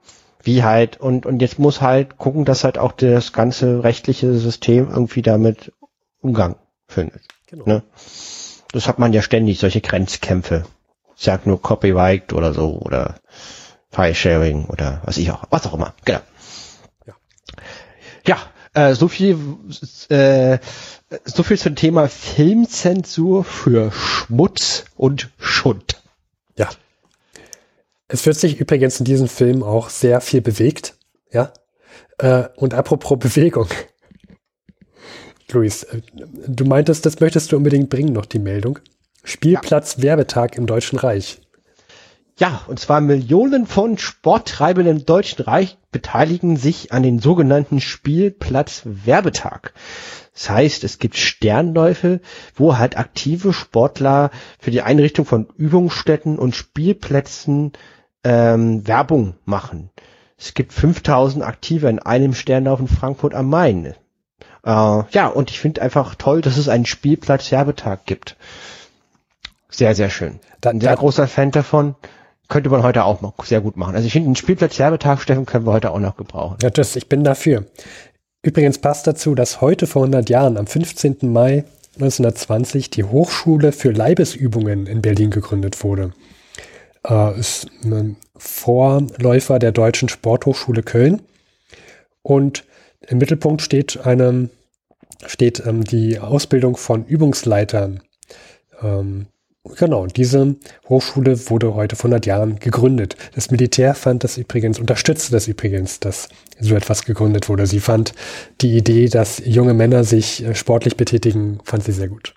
wie halt und und jetzt muss halt gucken, dass halt auch das ganze rechtliche System irgendwie damit Umgang findet. Genau. Ne? Das hat man ja ständig solche Grenzkämpfe. Ich sag nur Copyright oder so oder File-Sharing oder was ich auch, was auch immer. Genau. Ja, ja äh, so viel, äh, so viel zum Thema Filmzensur für Schmutz und Schund. Ja. Es wird sich übrigens in diesem Film auch sehr viel bewegt. Ja. Äh, und apropos Bewegung. Luis, äh, du meintest, das möchtest du unbedingt bringen, noch die Meldung. Spielplatz Werbetag im Deutschen Reich. Ja, und zwar Millionen von Sporttreibenden im Deutschen Reich beteiligen sich an den sogenannten Spielplatz Werbetag. Das heißt, es gibt Sternläufe, wo halt aktive Sportler für die Einrichtung von Übungsstätten und Spielplätzen ähm, Werbung machen. Es gibt 5000 Aktive in einem Sternlauf in Frankfurt am Main. Äh, ja, und ich finde einfach toll, dass es einen Spielplatz Werbetag gibt. Sehr, sehr schön. Dann sehr großer Fan davon könnte man heute auch noch sehr gut machen. Also ich finde, einen Spielplatz-Werbetag, Steffen, können wir heute auch noch gebrauchen. Ja, das, ich bin dafür. Übrigens passt dazu, dass heute vor 100 Jahren, am 15. Mai 1920, die Hochschule für Leibesübungen in Berlin gegründet wurde. Äh, ist ein Vorläufer der Deutschen Sporthochschule Köln. Und im Mittelpunkt steht eine, steht ähm, die Ausbildung von Übungsleitern. Ähm, Genau, diese Hochschule wurde heute vor 100 Jahren gegründet. Das Militär fand das übrigens, unterstützte das übrigens, dass so etwas gegründet wurde. Sie fand die Idee, dass junge Männer sich äh, sportlich betätigen, fand sie sehr gut.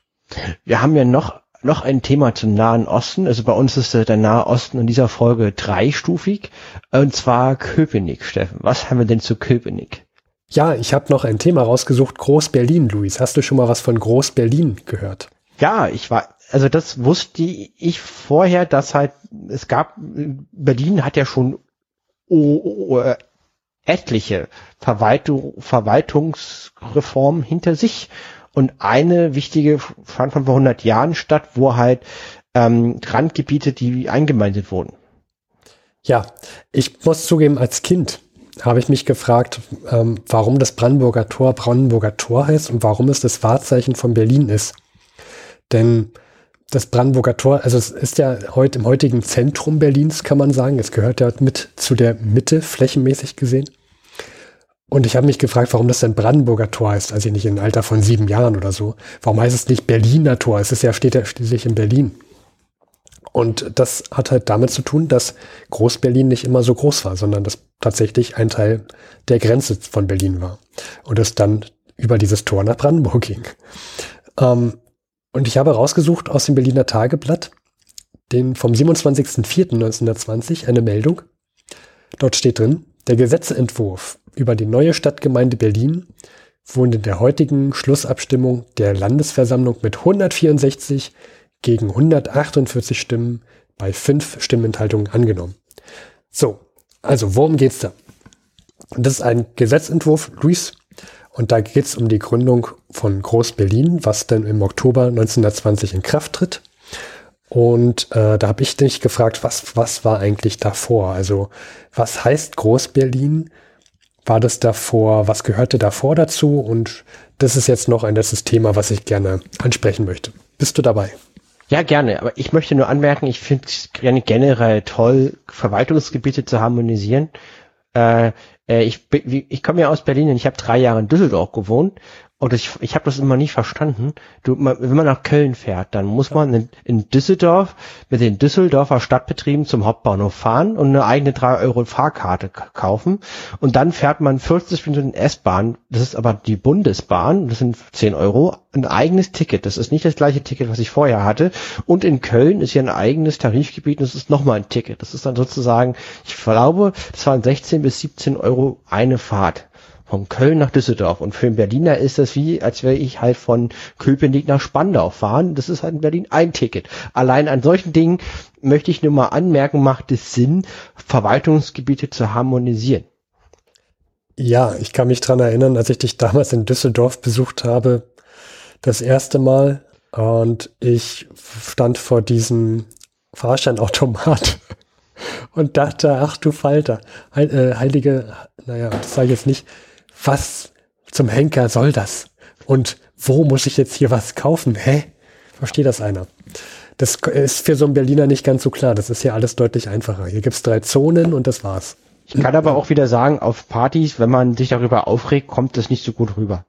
Wir haben ja noch, noch ein Thema zum Nahen Osten. Also bei uns ist der Nahe Osten in dieser Folge dreistufig. Und zwar Köpenick, Steffen. Was haben wir denn zu Köpenick? Ja, ich habe noch ein Thema rausgesucht. Groß-Berlin, Luis. Hast du schon mal was von Groß-Berlin gehört? Ja, ich war, also das wusste ich vorher, dass halt, es gab, Berlin hat ja schon etliche Verwaltung, Verwaltungsreformen hinter sich. Und eine wichtige fand von vor 100 Jahren statt, wo halt ähm, Randgebiete, die eingemeindet wurden. Ja, ich muss zugeben, als Kind habe ich mich gefragt, ähm, warum das Brandenburger Tor Brandenburger Tor heißt und warum es das Wahrzeichen von Berlin ist. Denn das Brandenburger Tor, also es ist ja heute im heutigen Zentrum Berlins, kann man sagen. Es gehört ja mit zu der Mitte, flächenmäßig gesehen. Und ich habe mich gefragt, warum das denn Brandenburger Tor heißt, also nicht im Alter von sieben Jahren oder so. Warum heißt es nicht Berliner Tor? Es ist ja, steht ja schließlich in Berlin. Und das hat halt damit zu tun, dass Groß-Berlin nicht immer so groß war, sondern dass tatsächlich ein Teil der Grenze von Berlin war. Und es dann über dieses Tor nach Brandenburg ging. Ähm, und ich habe rausgesucht aus dem Berliner Tageblatt, den vom 27.04.1920, eine Meldung. Dort steht drin, der Gesetzentwurf über die neue Stadtgemeinde Berlin wurde in der heutigen Schlussabstimmung der Landesversammlung mit 164 gegen 148 Stimmen bei fünf Stimmenthaltungen angenommen. So, also worum geht's da? Das ist ein Gesetzentwurf, Luis, und da geht's um die Gründung von Groß-Berlin, was dann im Oktober 1920 in Kraft tritt. Und äh, da habe ich dich gefragt, was, was war eigentlich davor? Also was heißt Groß-Berlin? War das davor, was gehörte davor dazu? Und das ist jetzt noch ein letztes Thema, was ich gerne ansprechen möchte. Bist du dabei? Ja, gerne. Aber ich möchte nur anmerken, ich finde es generell toll, Verwaltungsgebiete zu harmonisieren. Äh ich, ich komme ja aus Berlin und ich habe drei Jahre in Düsseldorf gewohnt und ich, ich habe das immer nicht verstanden. Du, wenn man nach Köln fährt, dann muss man in, in, Düsseldorf mit den Düsseldorfer Stadtbetrieben zum Hauptbahnhof fahren und eine eigene 3 Euro Fahrkarte kaufen. Und dann fährt man 40 Minuten S-Bahn, das ist aber die Bundesbahn, das sind 10 Euro, ein eigenes Ticket. Das ist nicht das gleiche Ticket, was ich vorher hatte. Und in Köln ist ja ein eigenes Tarifgebiet und das ist nochmal ein Ticket. Das ist dann sozusagen, ich glaube, das waren 16 bis 17 Euro eine Fahrt von Köln nach Düsseldorf. Und für einen Berliner ist das wie, als wäre ich halt von Köpenick nach Spandau fahren. Das ist halt in Berlin ein Ticket. Allein an solchen Dingen möchte ich nur mal anmerken, macht es Sinn, Verwaltungsgebiete zu harmonisieren. Ja, ich kann mich dran erinnern, als ich dich damals in Düsseldorf besucht habe, das erste Mal und ich stand vor diesem Fahrscheinautomat und dachte, ach du Falter, äh, heilige, naja, das sage ich jetzt nicht, was zum Henker soll das? Und wo muss ich jetzt hier was kaufen? Hä? Versteht das einer? Das ist für so einen Berliner nicht ganz so klar. Das ist hier alles deutlich einfacher. Hier gibt's drei Zonen und das war's. Ich kann aber auch wieder sagen, auf Partys, wenn man sich darüber aufregt, kommt das nicht so gut rüber.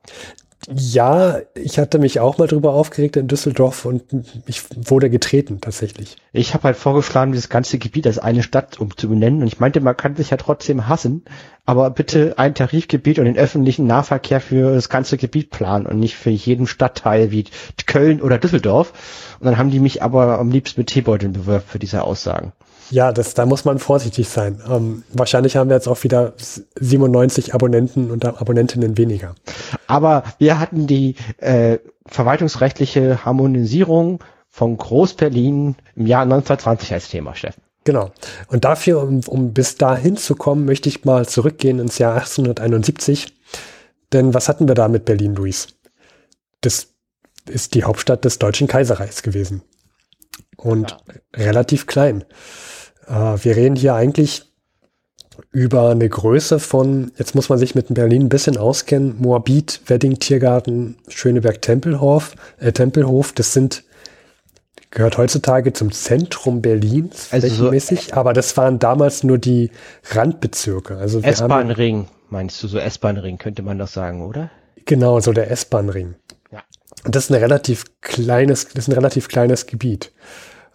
Ja, ich hatte mich auch mal drüber aufgeregt in Düsseldorf und ich wurde getreten tatsächlich. Ich habe halt vorgeschlagen, dieses ganze Gebiet als eine Stadt umzubenennen und ich meinte, man kann sich ja trotzdem hassen, aber bitte ein Tarifgebiet und den öffentlichen Nahverkehr für das ganze Gebiet planen und nicht für jeden Stadtteil wie Köln oder Düsseldorf. Und dann haben die mich aber am liebsten mit Teebeuteln bewirbt für diese Aussagen. Ja, das, da muss man vorsichtig sein. Ähm, wahrscheinlich haben wir jetzt auch wieder 97 Abonnenten und Abonnentinnen weniger. Aber wir hatten die äh, verwaltungsrechtliche Harmonisierung von Groß-Berlin im Jahr 1920 als Thema, Steffen. Genau. Und dafür, um, um bis dahin zu kommen, möchte ich mal zurückgehen ins Jahr 1871. Denn was hatten wir da mit Berlin, Luis? Das ist die Hauptstadt des Deutschen Kaiserreichs gewesen. Und ja. relativ klein. Äh, wir reden hier eigentlich über eine Größe von, jetzt muss man sich mit Berlin ein bisschen auskennen, Moabit, Wedding, Tiergarten, Schöneberg, Tempelhof, äh, Tempelhof, das sind, gehört heutzutage zum Zentrum Berlins, also flächenmäßig, so, aber das waren damals nur die Randbezirke. Also S-Bahn-Ring, meinst du, so S-Bahn-Ring könnte man doch sagen, oder? Genau, so der S-Bahn-Ring. Ja. Und das ist ein relativ kleines, das ist ein relativ kleines Gebiet.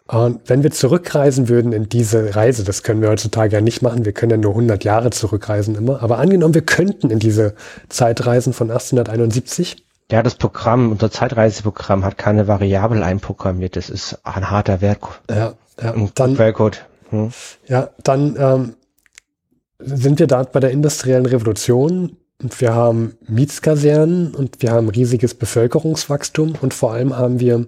Und wenn wir zurückreisen würden in diese Reise, das können wir heutzutage ja nicht machen, wir können ja nur 100 Jahre zurückreisen immer, aber angenommen, wir könnten in diese Zeitreisen von 1871. Ja, das Programm, unser Zeitreiseprogramm hat keine Variable einprogrammiert, das ist ein harter Wert. Ja, ja. Und dann, Quellcode. Hm. Ja, dann ähm, sind wir da bei der industriellen Revolution und wir haben Mietskasernen und wir haben riesiges Bevölkerungswachstum und vor allem haben wir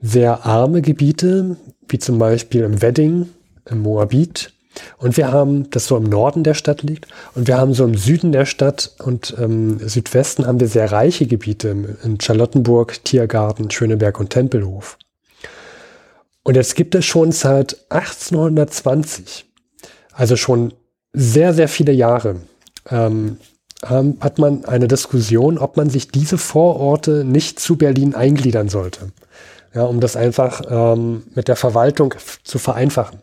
sehr arme Gebiete, wie zum Beispiel im Wedding, im Moabit Und wir haben, das so im Norden der Stadt liegt, und wir haben so im Süden der Stadt und ähm, Südwesten haben wir sehr reiche Gebiete in Charlottenburg, Tiergarten, Schöneberg und Tempelhof. Und jetzt gibt es schon seit 1820, also schon sehr, sehr viele Jahre, ähm, hat man eine Diskussion, ob man sich diese Vororte nicht zu Berlin eingliedern sollte. Ja, um das einfach ähm, mit der Verwaltung zu vereinfachen.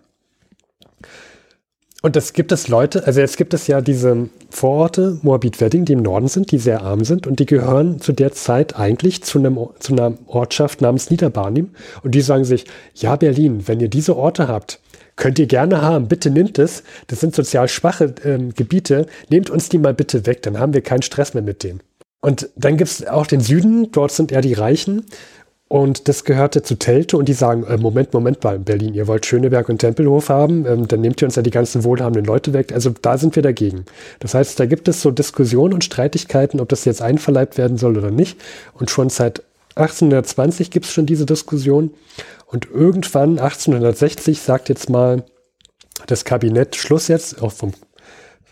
Und es gibt es Leute, also jetzt gibt es ja diese Vororte, Moabit-Wedding, die im Norden sind, die sehr arm sind und die gehören zu der Zeit eigentlich zu, einem, zu einer Ortschaft namens Niederbarnim. Und die sagen sich, ja Berlin, wenn ihr diese Orte habt, könnt ihr gerne haben, bitte nimmt es. Das sind sozial schwache ähm, Gebiete, nehmt uns die mal bitte weg, dann haben wir keinen Stress mehr mit denen. Und dann gibt es auch den Süden, dort sind eher die Reichen. Und das gehörte zu Telte und die sagen, äh, Moment, Moment mal, Berlin, ihr wollt Schöneberg und Tempelhof haben, ähm, dann nehmt ihr uns ja die ganzen wohlhabenden Leute weg. Also da sind wir dagegen. Das heißt, da gibt es so Diskussionen und Streitigkeiten, ob das jetzt einverleibt werden soll oder nicht. Und schon seit 1820 gibt es schon diese Diskussion. Und irgendwann, 1860, sagt jetzt mal das Kabinett Schluss jetzt, auch vom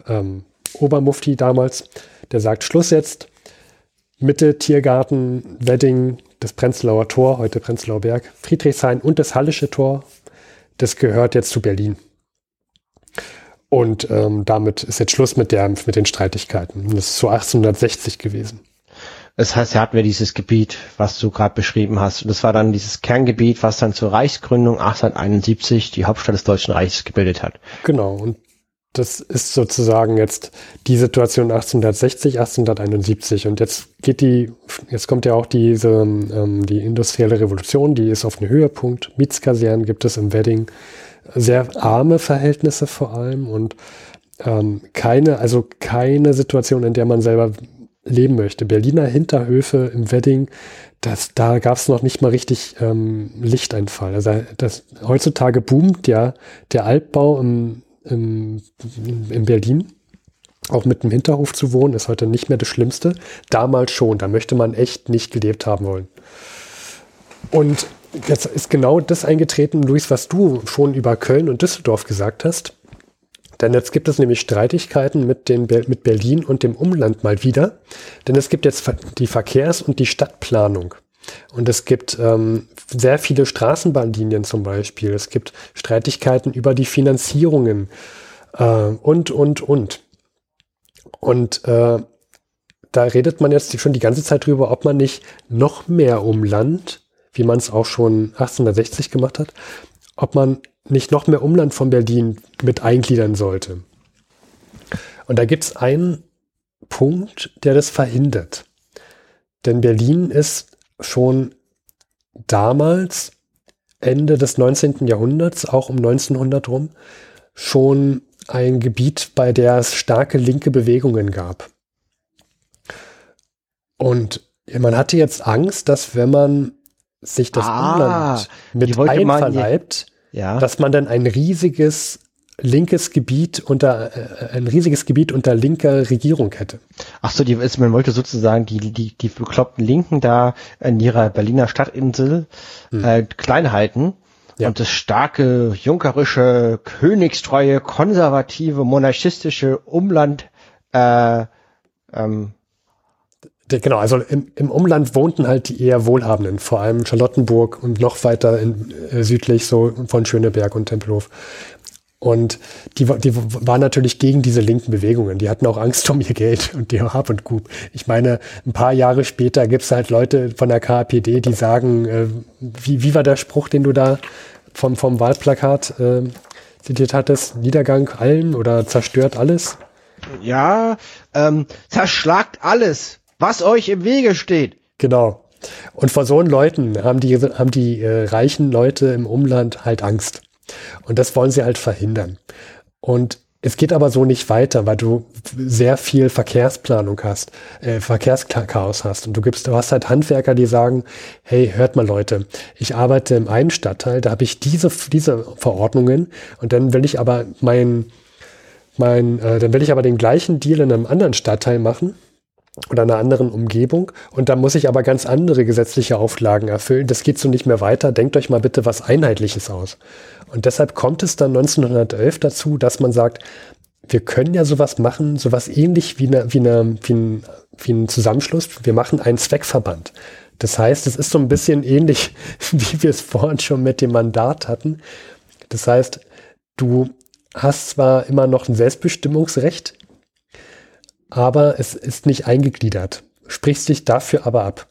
ähm, Obermufti damals, der sagt Schluss jetzt, Mitte, Tiergarten, Wedding, das Prenzlauer Tor, heute Prenzlauer Berg, Friedrichshain und das Hallische Tor, das gehört jetzt zu Berlin. Und ähm, damit ist jetzt Schluss mit, der, mit den Streitigkeiten. Das ist so 1860 gewesen. Das heißt, hier hatten wir dieses Gebiet, was du gerade beschrieben hast. Und das war dann dieses Kerngebiet, was dann zur Reichsgründung 1871 die Hauptstadt des Deutschen Reiches gebildet hat. Genau. Und das ist sozusagen jetzt die Situation 1860, 1871. Und jetzt geht die, jetzt kommt ja auch diese, ähm, die industrielle Revolution, die ist auf einem Höhepunkt. Mietskasernen gibt es im Wedding. Sehr arme Verhältnisse vor allem und ähm, keine, also keine Situation, in der man selber leben möchte. Berliner Hinterhöfe im Wedding, das, da gab es noch nicht mal richtig ähm, Lichteinfall. Also das, heutzutage boomt ja der Altbau im in, in Berlin. Auch mit dem Hinterhof zu wohnen, ist heute nicht mehr das Schlimmste. Damals schon, da möchte man echt nicht gelebt haben wollen. Und jetzt ist genau das eingetreten, Luis, was du schon über Köln und Düsseldorf gesagt hast. Denn jetzt gibt es nämlich Streitigkeiten mit, den, mit Berlin und dem Umland mal wieder. Denn es gibt jetzt die Verkehrs- und die Stadtplanung. Und es gibt ähm, sehr viele Straßenbahnlinien zum Beispiel. Es gibt Streitigkeiten über die Finanzierungen äh, und, und, und. Und äh, da redet man jetzt schon die ganze Zeit drüber, ob man nicht noch mehr Umland, wie man es auch schon 1860 gemacht hat, ob man nicht noch mehr Umland von Berlin mit eingliedern sollte. Und da gibt es einen Punkt, der das verhindert. Denn Berlin ist schon damals, Ende des 19. Jahrhunderts, auch um 1900 rum, schon ein Gebiet, bei der es starke linke Bewegungen gab. Und man hatte jetzt Angst, dass wenn man sich das ah, Umland mit einverleibt, ja. dass man dann ein riesiges linkes Gebiet unter äh, ein riesiges Gebiet unter linker Regierung hätte. Ach so, die ist, man wollte sozusagen die die die bekloppten Linken da in ihrer Berliner Stadtinsel hm. äh, klein halten ja. und das starke junkerische königstreue konservative monarchistische Umland äh, ähm, Genau, also im, im Umland wohnten halt die eher Wohlhabenden, vor allem Charlottenburg und noch weiter in, äh, südlich so von Schöneberg und Tempelhof. Und die, die waren natürlich gegen diese linken Bewegungen. Die hatten auch Angst um ihr Geld und die Hab und Gut. Ich meine, ein paar Jahre später gibt es halt Leute von der KPD, die sagen, äh, wie, wie war der Spruch, den du da vom, vom Wahlplakat äh, zitiert hattest? Niedergang allen oder zerstört alles? Ja, ähm, zerschlagt alles, was euch im Wege steht. Genau. Und vor so Leuten haben die, haben die äh, reichen Leute im Umland halt Angst. Und das wollen sie halt verhindern. Und es geht aber so nicht weiter, weil du sehr viel Verkehrsplanung hast, äh, Verkehrschaos hast. Und du gibst, du hast halt Handwerker, die sagen, hey, hört mal Leute, ich arbeite im einen Stadtteil, da habe ich diese, diese Verordnungen und dann will ich aber mein, mein, äh, dann will ich aber den gleichen Deal in einem anderen Stadtteil machen oder einer anderen Umgebung. Und da muss ich aber ganz andere gesetzliche Auflagen erfüllen. Das geht so nicht mehr weiter. Denkt euch mal bitte was Einheitliches aus. Und deshalb kommt es dann 1911 dazu, dass man sagt, wir können ja sowas machen, sowas ähnlich wie, eine, wie, eine, wie, ein, wie ein Zusammenschluss. Wir machen einen Zweckverband. Das heißt, es ist so ein bisschen ähnlich, wie wir es vorhin schon mit dem Mandat hatten. Das heißt, du hast zwar immer noch ein Selbstbestimmungsrecht, aber es ist nicht eingegliedert. Sprichst dich dafür aber ab.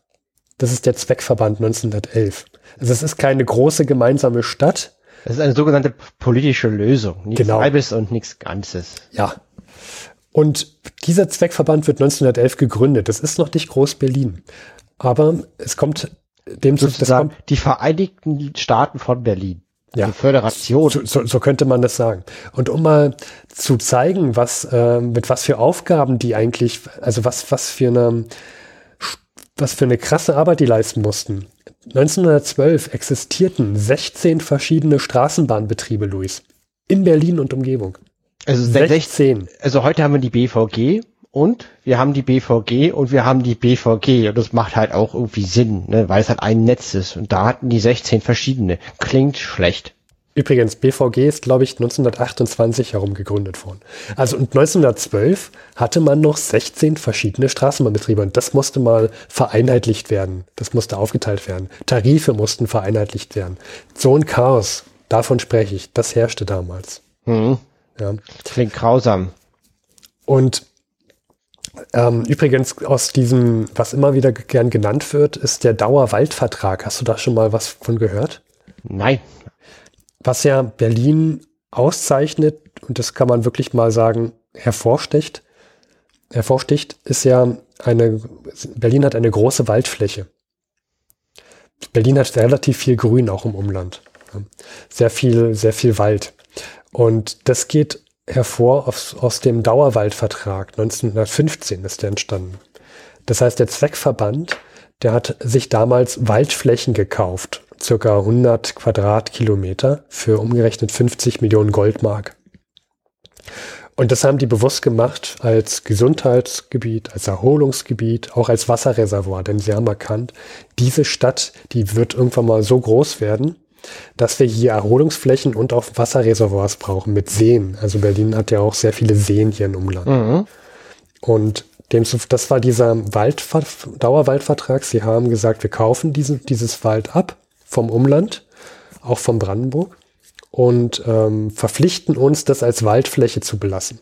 Das ist der Zweckverband 1911. Also es ist keine große gemeinsame Stadt. Es ist eine sogenannte politische Lösung. Nichts genau. Halbes und nichts Ganzes. Ja. Und dieser Zweckverband wird 1911 gegründet. Das ist noch nicht Groß-Berlin. Aber es kommt dem zu, kommt, die Vereinigten Staaten von Berlin. Ja. Die Föderation. So, so, so, könnte man das sagen. Und um mal zu zeigen, was, äh, mit was für Aufgaben die eigentlich, also was, was für eine, was für eine krasse Arbeit die leisten mussten. 1912 existierten 16 verschiedene Straßenbahnbetriebe, Luis. In Berlin und Umgebung. Also 16. Also heute haben wir die BVG und wir haben die BVG und wir haben die BVG und das macht halt auch irgendwie Sinn, ne, weil es halt ein Netz ist und da hatten die 16 verschiedene. Klingt schlecht. Übrigens, BVG ist, glaube ich, 1928 herum gegründet worden. Also und 1912 hatte man noch 16 verschiedene Straßenbahnbetriebe und das musste mal vereinheitlicht werden. Das musste aufgeteilt werden. Tarife mussten vereinheitlicht werden. So ein Chaos, davon spreche ich, das herrschte damals. Mhm. Ja. Klingt grausam. Und übrigens aus diesem, was immer wieder gern genannt wird, ist der Dauerwaldvertrag. Hast du da schon mal was von gehört? Nein. Was ja Berlin auszeichnet, und das kann man wirklich mal sagen, hervorsticht, hervorsticht, ist ja eine, Berlin hat eine große Waldfläche. Berlin hat relativ viel Grün auch im Umland. Sehr viel, sehr viel Wald. Und das geht hervor aus, aus dem Dauerwaldvertrag 1915 ist der entstanden. Das heißt, der Zweckverband, der hat sich damals Waldflächen gekauft, circa 100 Quadratkilometer für umgerechnet 50 Millionen Goldmark. Und das haben die bewusst gemacht als Gesundheitsgebiet, als Erholungsgebiet, auch als Wasserreservoir, denn sie haben erkannt, diese Stadt, die wird irgendwann mal so groß werden, dass wir hier Erholungsflächen und auch Wasserreservoirs brauchen mit Seen. Also Berlin hat ja auch sehr viele Seen hier im Umland. Mhm. Und dem, das war dieser Waldver Dauerwaldvertrag. Sie haben gesagt, wir kaufen diesen, dieses Wald ab vom Umland, auch vom Brandenburg, und ähm, verpflichten uns, das als Waldfläche zu belassen.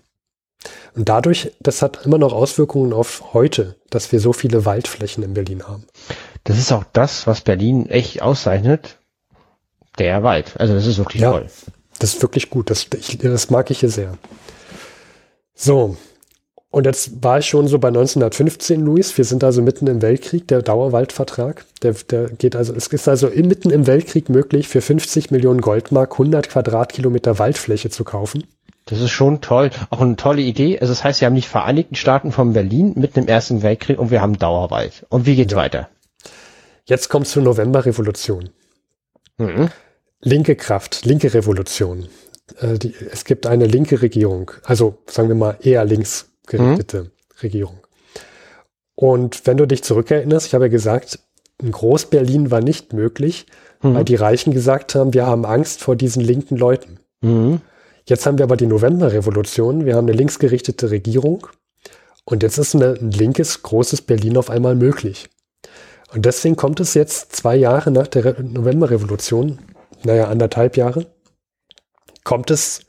Und dadurch, das hat immer noch Auswirkungen auf heute, dass wir so viele Waldflächen in Berlin haben. Das ist auch das, was Berlin echt auszeichnet der Wald. Also das ist wirklich ja, toll. Das ist wirklich gut. Das, ich, das mag ich hier sehr. So. Und jetzt war ich schon so bei 1915, Luis. Wir sind also mitten im Weltkrieg, der Dauerwaldvertrag. Der, der geht also, es ist also mitten im Weltkrieg möglich, für 50 Millionen Goldmark 100 Quadratkilometer Waldfläche zu kaufen. Das ist schon toll. Auch eine tolle Idee. Also das heißt, wir haben die Vereinigten Staaten von Berlin mitten im Ersten Weltkrieg und wir haben Dauerwald. Und wie geht's ja. weiter? Jetzt kommt zur Novemberrevolution. Mhm. Linke Kraft, linke Revolution. Äh, die, es gibt eine linke Regierung, also sagen wir mal eher linksgerichtete mhm. Regierung. Und wenn du dich zurückerinnerst, ich habe ja gesagt, in Groß-Berlin war nicht möglich, mhm. weil die Reichen gesagt haben, wir haben Angst vor diesen linken Leuten. Mhm. Jetzt haben wir aber die Novemberrevolution, wir haben eine linksgerichtete Regierung und jetzt ist eine, ein linkes, großes Berlin auf einmal möglich. Und deswegen kommt es jetzt zwei Jahre nach der Novemberrevolution, naja, anderthalb Jahre, kommt es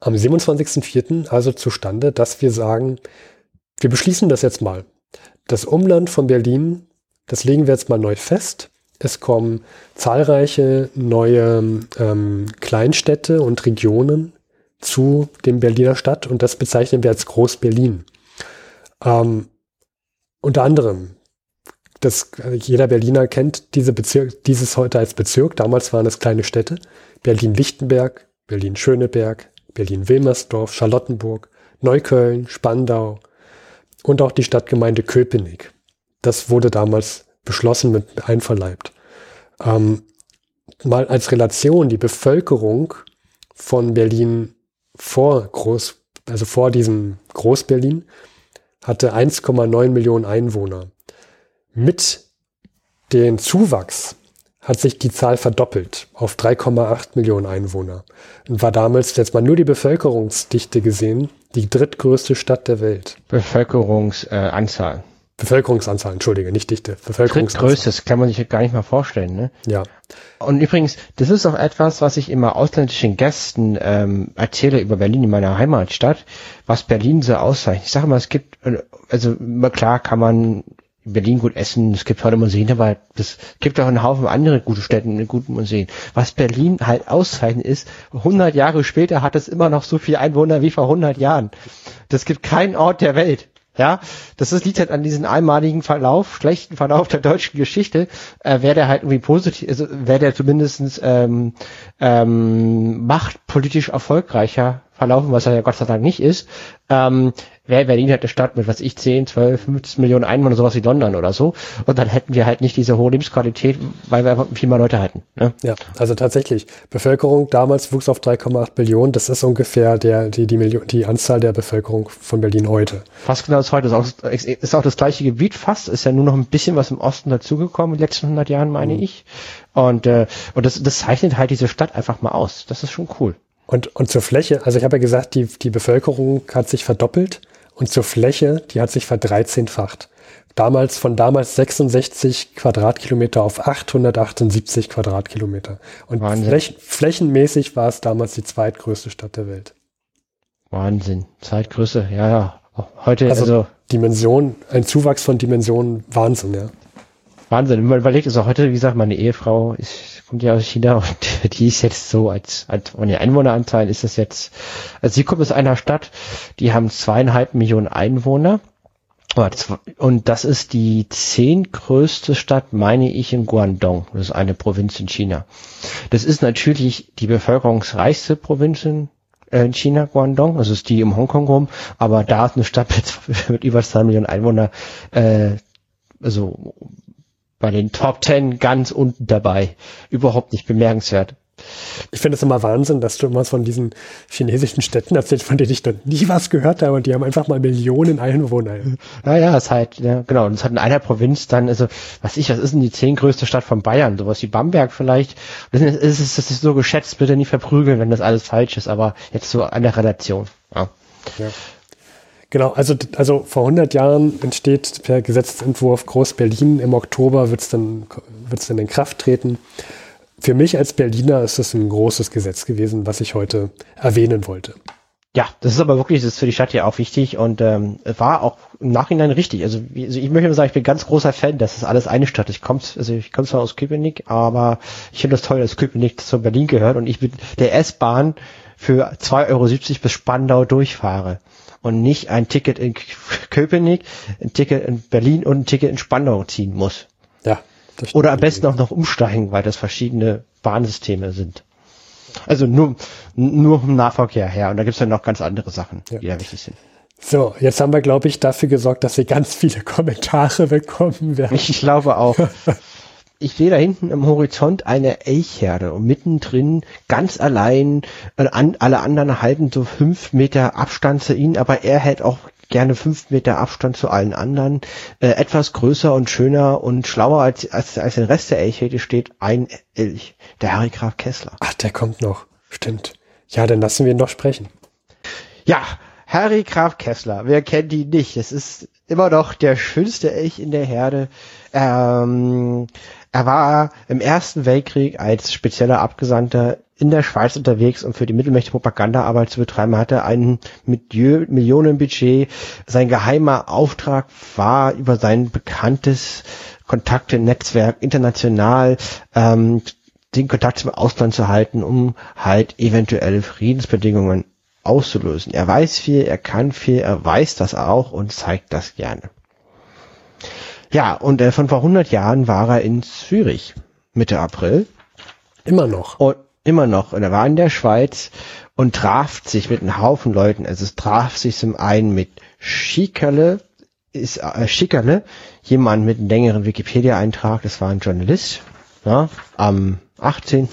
am 27.04. also zustande, dass wir sagen, wir beschließen das jetzt mal. Das Umland von Berlin, das legen wir jetzt mal neu fest. Es kommen zahlreiche neue ähm, Kleinstädte und Regionen zu dem Berliner Stadt und das bezeichnen wir als Groß-Berlin. Ähm, unter anderem das, jeder Berliner kennt diese Bezirk, dieses heute als Bezirk. Damals waren es kleine Städte. Berlin-Lichtenberg, Berlin-Schöneberg, Berlin-Wilmersdorf, Charlottenburg, Neukölln, Spandau und auch die Stadtgemeinde Köpenick. Das wurde damals beschlossen mit einverleibt. Ähm, mal als Relation die Bevölkerung von Berlin vor Groß, also vor diesem Groß-Berlin, hatte 1,9 Millionen Einwohner. Mit dem Zuwachs hat sich die Zahl verdoppelt auf 3,8 Millionen Einwohner und war damals jetzt mal nur die Bevölkerungsdichte gesehen die drittgrößte Stadt der Welt. Bevölkerungsanzahl. Äh, Bevölkerungsanzahl, entschuldige, nicht Dichte. Bevölkerungsanzahl. Drittgrößtes kann man sich gar nicht mal vorstellen, ne? Ja. Und übrigens, das ist auch etwas, was ich immer ausländischen Gästen ähm, erzähle über Berlin in meiner Heimatstadt, was Berlin so auszeichnet. Ich sage mal, es gibt, also klar kann man Berlin gut essen, es gibt tolle Museen, aber es gibt auch einen Haufen andere gute Städte mit guten Museen. Was Berlin halt auszeichnet ist, 100 Jahre später hat es immer noch so viele Einwohner wie vor 100 Jahren. Das gibt keinen Ort der Welt. Ja, das ist, liegt halt an diesem einmaligen Verlauf, schlechten Verlauf der deutschen Geschichte. Äh, wäre der halt irgendwie positiv, also wäre der zumindestens ähm, ähm, machtpolitisch erfolgreicher verlaufen, was er ja Gott sei Dank nicht ist, ähm, wäre Berlin halt eine Stadt mit, was ich, 10, 12, 15 Millionen Einwohner, sowas wie London oder so. Und dann hätten wir halt nicht diese hohe Lebensqualität, weil wir einfach viel mehr Leute hätten. Ne? Ja, also tatsächlich. Bevölkerung damals wuchs auf 3,8 Millionen. Das ist ungefähr der, die, die, Million, die Anzahl der Bevölkerung von Berlin heute. Fast genau das heute. Ist auch, ist auch das gleiche Gebiet fast. Ist ja nur noch ein bisschen was im Osten dazugekommen in den letzten 100 Jahren, meine mhm. ich. Und, äh, und das, das zeichnet halt diese Stadt einfach mal aus. Das ist schon cool. Und, und zur Fläche, also ich habe ja gesagt, die, die Bevölkerung hat sich verdoppelt und zur Fläche, die hat sich verdreizehnfacht. Damals von damals 66 Quadratkilometer auf 878 Quadratkilometer. Und fläch, flächenmäßig war es damals die zweitgrößte Stadt der Welt. Wahnsinn. Zeitgröße, ja, ja. Heute, also, also Dimension, ein Zuwachs von Dimensionen, Wahnsinn, ja. Wahnsinn. Wenn man überlegt, also heute, wie gesagt, meine Ehefrau ist, kommt ja aus China und die ist jetzt so, als, als von den Einwohneranzahlen ist das jetzt, also sie kommt aus einer Stadt, die haben zweieinhalb Millionen Einwohner. Und das ist die zehntgrößte Stadt, meine ich, in Guangdong. Das ist eine Provinz in China. Das ist natürlich die bevölkerungsreichste Provinz in äh, China, Guangdong. Das ist die um Hongkong rum. Aber da ist eine Stadt mit, mit über zwei Millionen Einwohnern, äh, also bei den Top Ten ganz unten dabei. Überhaupt nicht bemerkenswert. Ich finde es immer Wahnsinn, dass du immer von diesen chinesischen Städten erzählst, von denen ich noch nie was gehört habe und die haben einfach mal Millionen Einwohner. Naja, es halt, ja, genau, und es hat in einer Provinz dann, also, was ich, was ist denn die zehntgrößte Stadt von Bayern? Sowas wie Bamberg vielleicht. Das ist, das ist so geschätzt, bitte nicht verprügeln, wenn das alles falsch ist, aber jetzt so an der Relation. Ja. ja. Genau, also, also vor 100 Jahren entsteht per Gesetzentwurf Groß-Berlin. Im Oktober wird es dann, wird's dann in Kraft treten. Für mich als Berliner ist das ein großes Gesetz gewesen, was ich heute erwähnen wollte. Ja, das ist aber wirklich, das ist für die Stadt ja auch wichtig und ähm, war auch im Nachhinein richtig. Also, also ich möchte mal sagen, ich bin ganz großer Fan, dass das alles eine Stadt ist. Ich komme also ich komme zwar aus Köpenick, aber ich finde das toll, dass Köpenick zu Berlin gehört und ich mit der S-Bahn für 2,70 Euro bis Spandau durchfahre und nicht ein Ticket in Köpenick, ein Ticket in Berlin und ein Ticket in Spandau ziehen muss. Ja. Oder am besten auch noch umsteigen, weil das verschiedene Bahnsysteme sind. Also nur, nur vom Nahverkehr her. Und da gibt's dann noch ganz andere Sachen, ja. die da wichtig sind. So, jetzt haben wir, glaube ich, dafür gesorgt, dass wir ganz viele Kommentare bekommen werden. Ich glaube auch. ich sehe da hinten im Horizont eine Elchherde und mittendrin ganz allein, äh, an, alle anderen halten so fünf Meter Abstand zu ihnen, aber er hält auch gerne fünf Meter Abstand zu allen anderen. Äh, etwas größer und schöner und schlauer als, als, als der Rest der Elchherde steht ein Elch, der Harry Graf Kessler. Ach, der kommt noch. Stimmt. Ja, dann lassen wir ihn doch sprechen. Ja, Harry Graf Kessler, wer kennt ihn nicht? Es ist immer noch der schönste Elch in der Herde. Ähm, er war im Ersten Weltkrieg als spezieller Abgesandter in der Schweiz unterwegs, um für die Mittelmächte Propagandaarbeit zu betreiben. Hatte ein Millionenbudget. Sein geheimer Auftrag war, über sein bekanntes Kontakte-Netzwerk international ähm, den Kontakt zum Ausland zu halten, um halt eventuelle Friedensbedingungen auszulösen. Er weiß viel, er kann viel, er weiß das auch und zeigt das gerne. Ja, und äh, von vor 100 Jahren war er in Zürich, Mitte April. Immer noch. Und immer noch. Und er war in der Schweiz und traf sich mit einem Haufen Leuten. Also es traf sich zum einen mit Schickerle, ist äh, Schickerle, jemand mit einem längeren Wikipedia-Eintrag, das war ein Journalist, ja, am 18.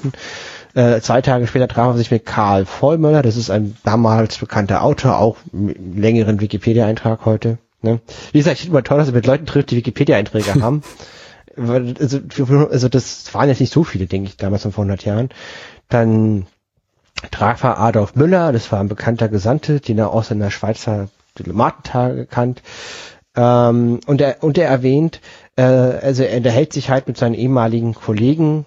Äh, zwei Tage später traf er sich mit Karl Vollmöller, das ist ein damals bekannter Autor, auch mit längeren Wikipedia-Eintrag heute Ne? Wie gesagt, ich finde immer toll, dass er mit Leuten trifft, die Wikipedia-Einträge haben. Also, also das waren jetzt nicht so viele, denke ich, damals vor 100 Jahren. Dann Tragfahrer Adolf Müller, das war ein bekannter Gesandte, den er aus seiner Schweizer Diplomatentage kannt. Ähm, und, er, und er erwähnt, äh, also er unterhält sich halt mit seinen ehemaligen Kollegen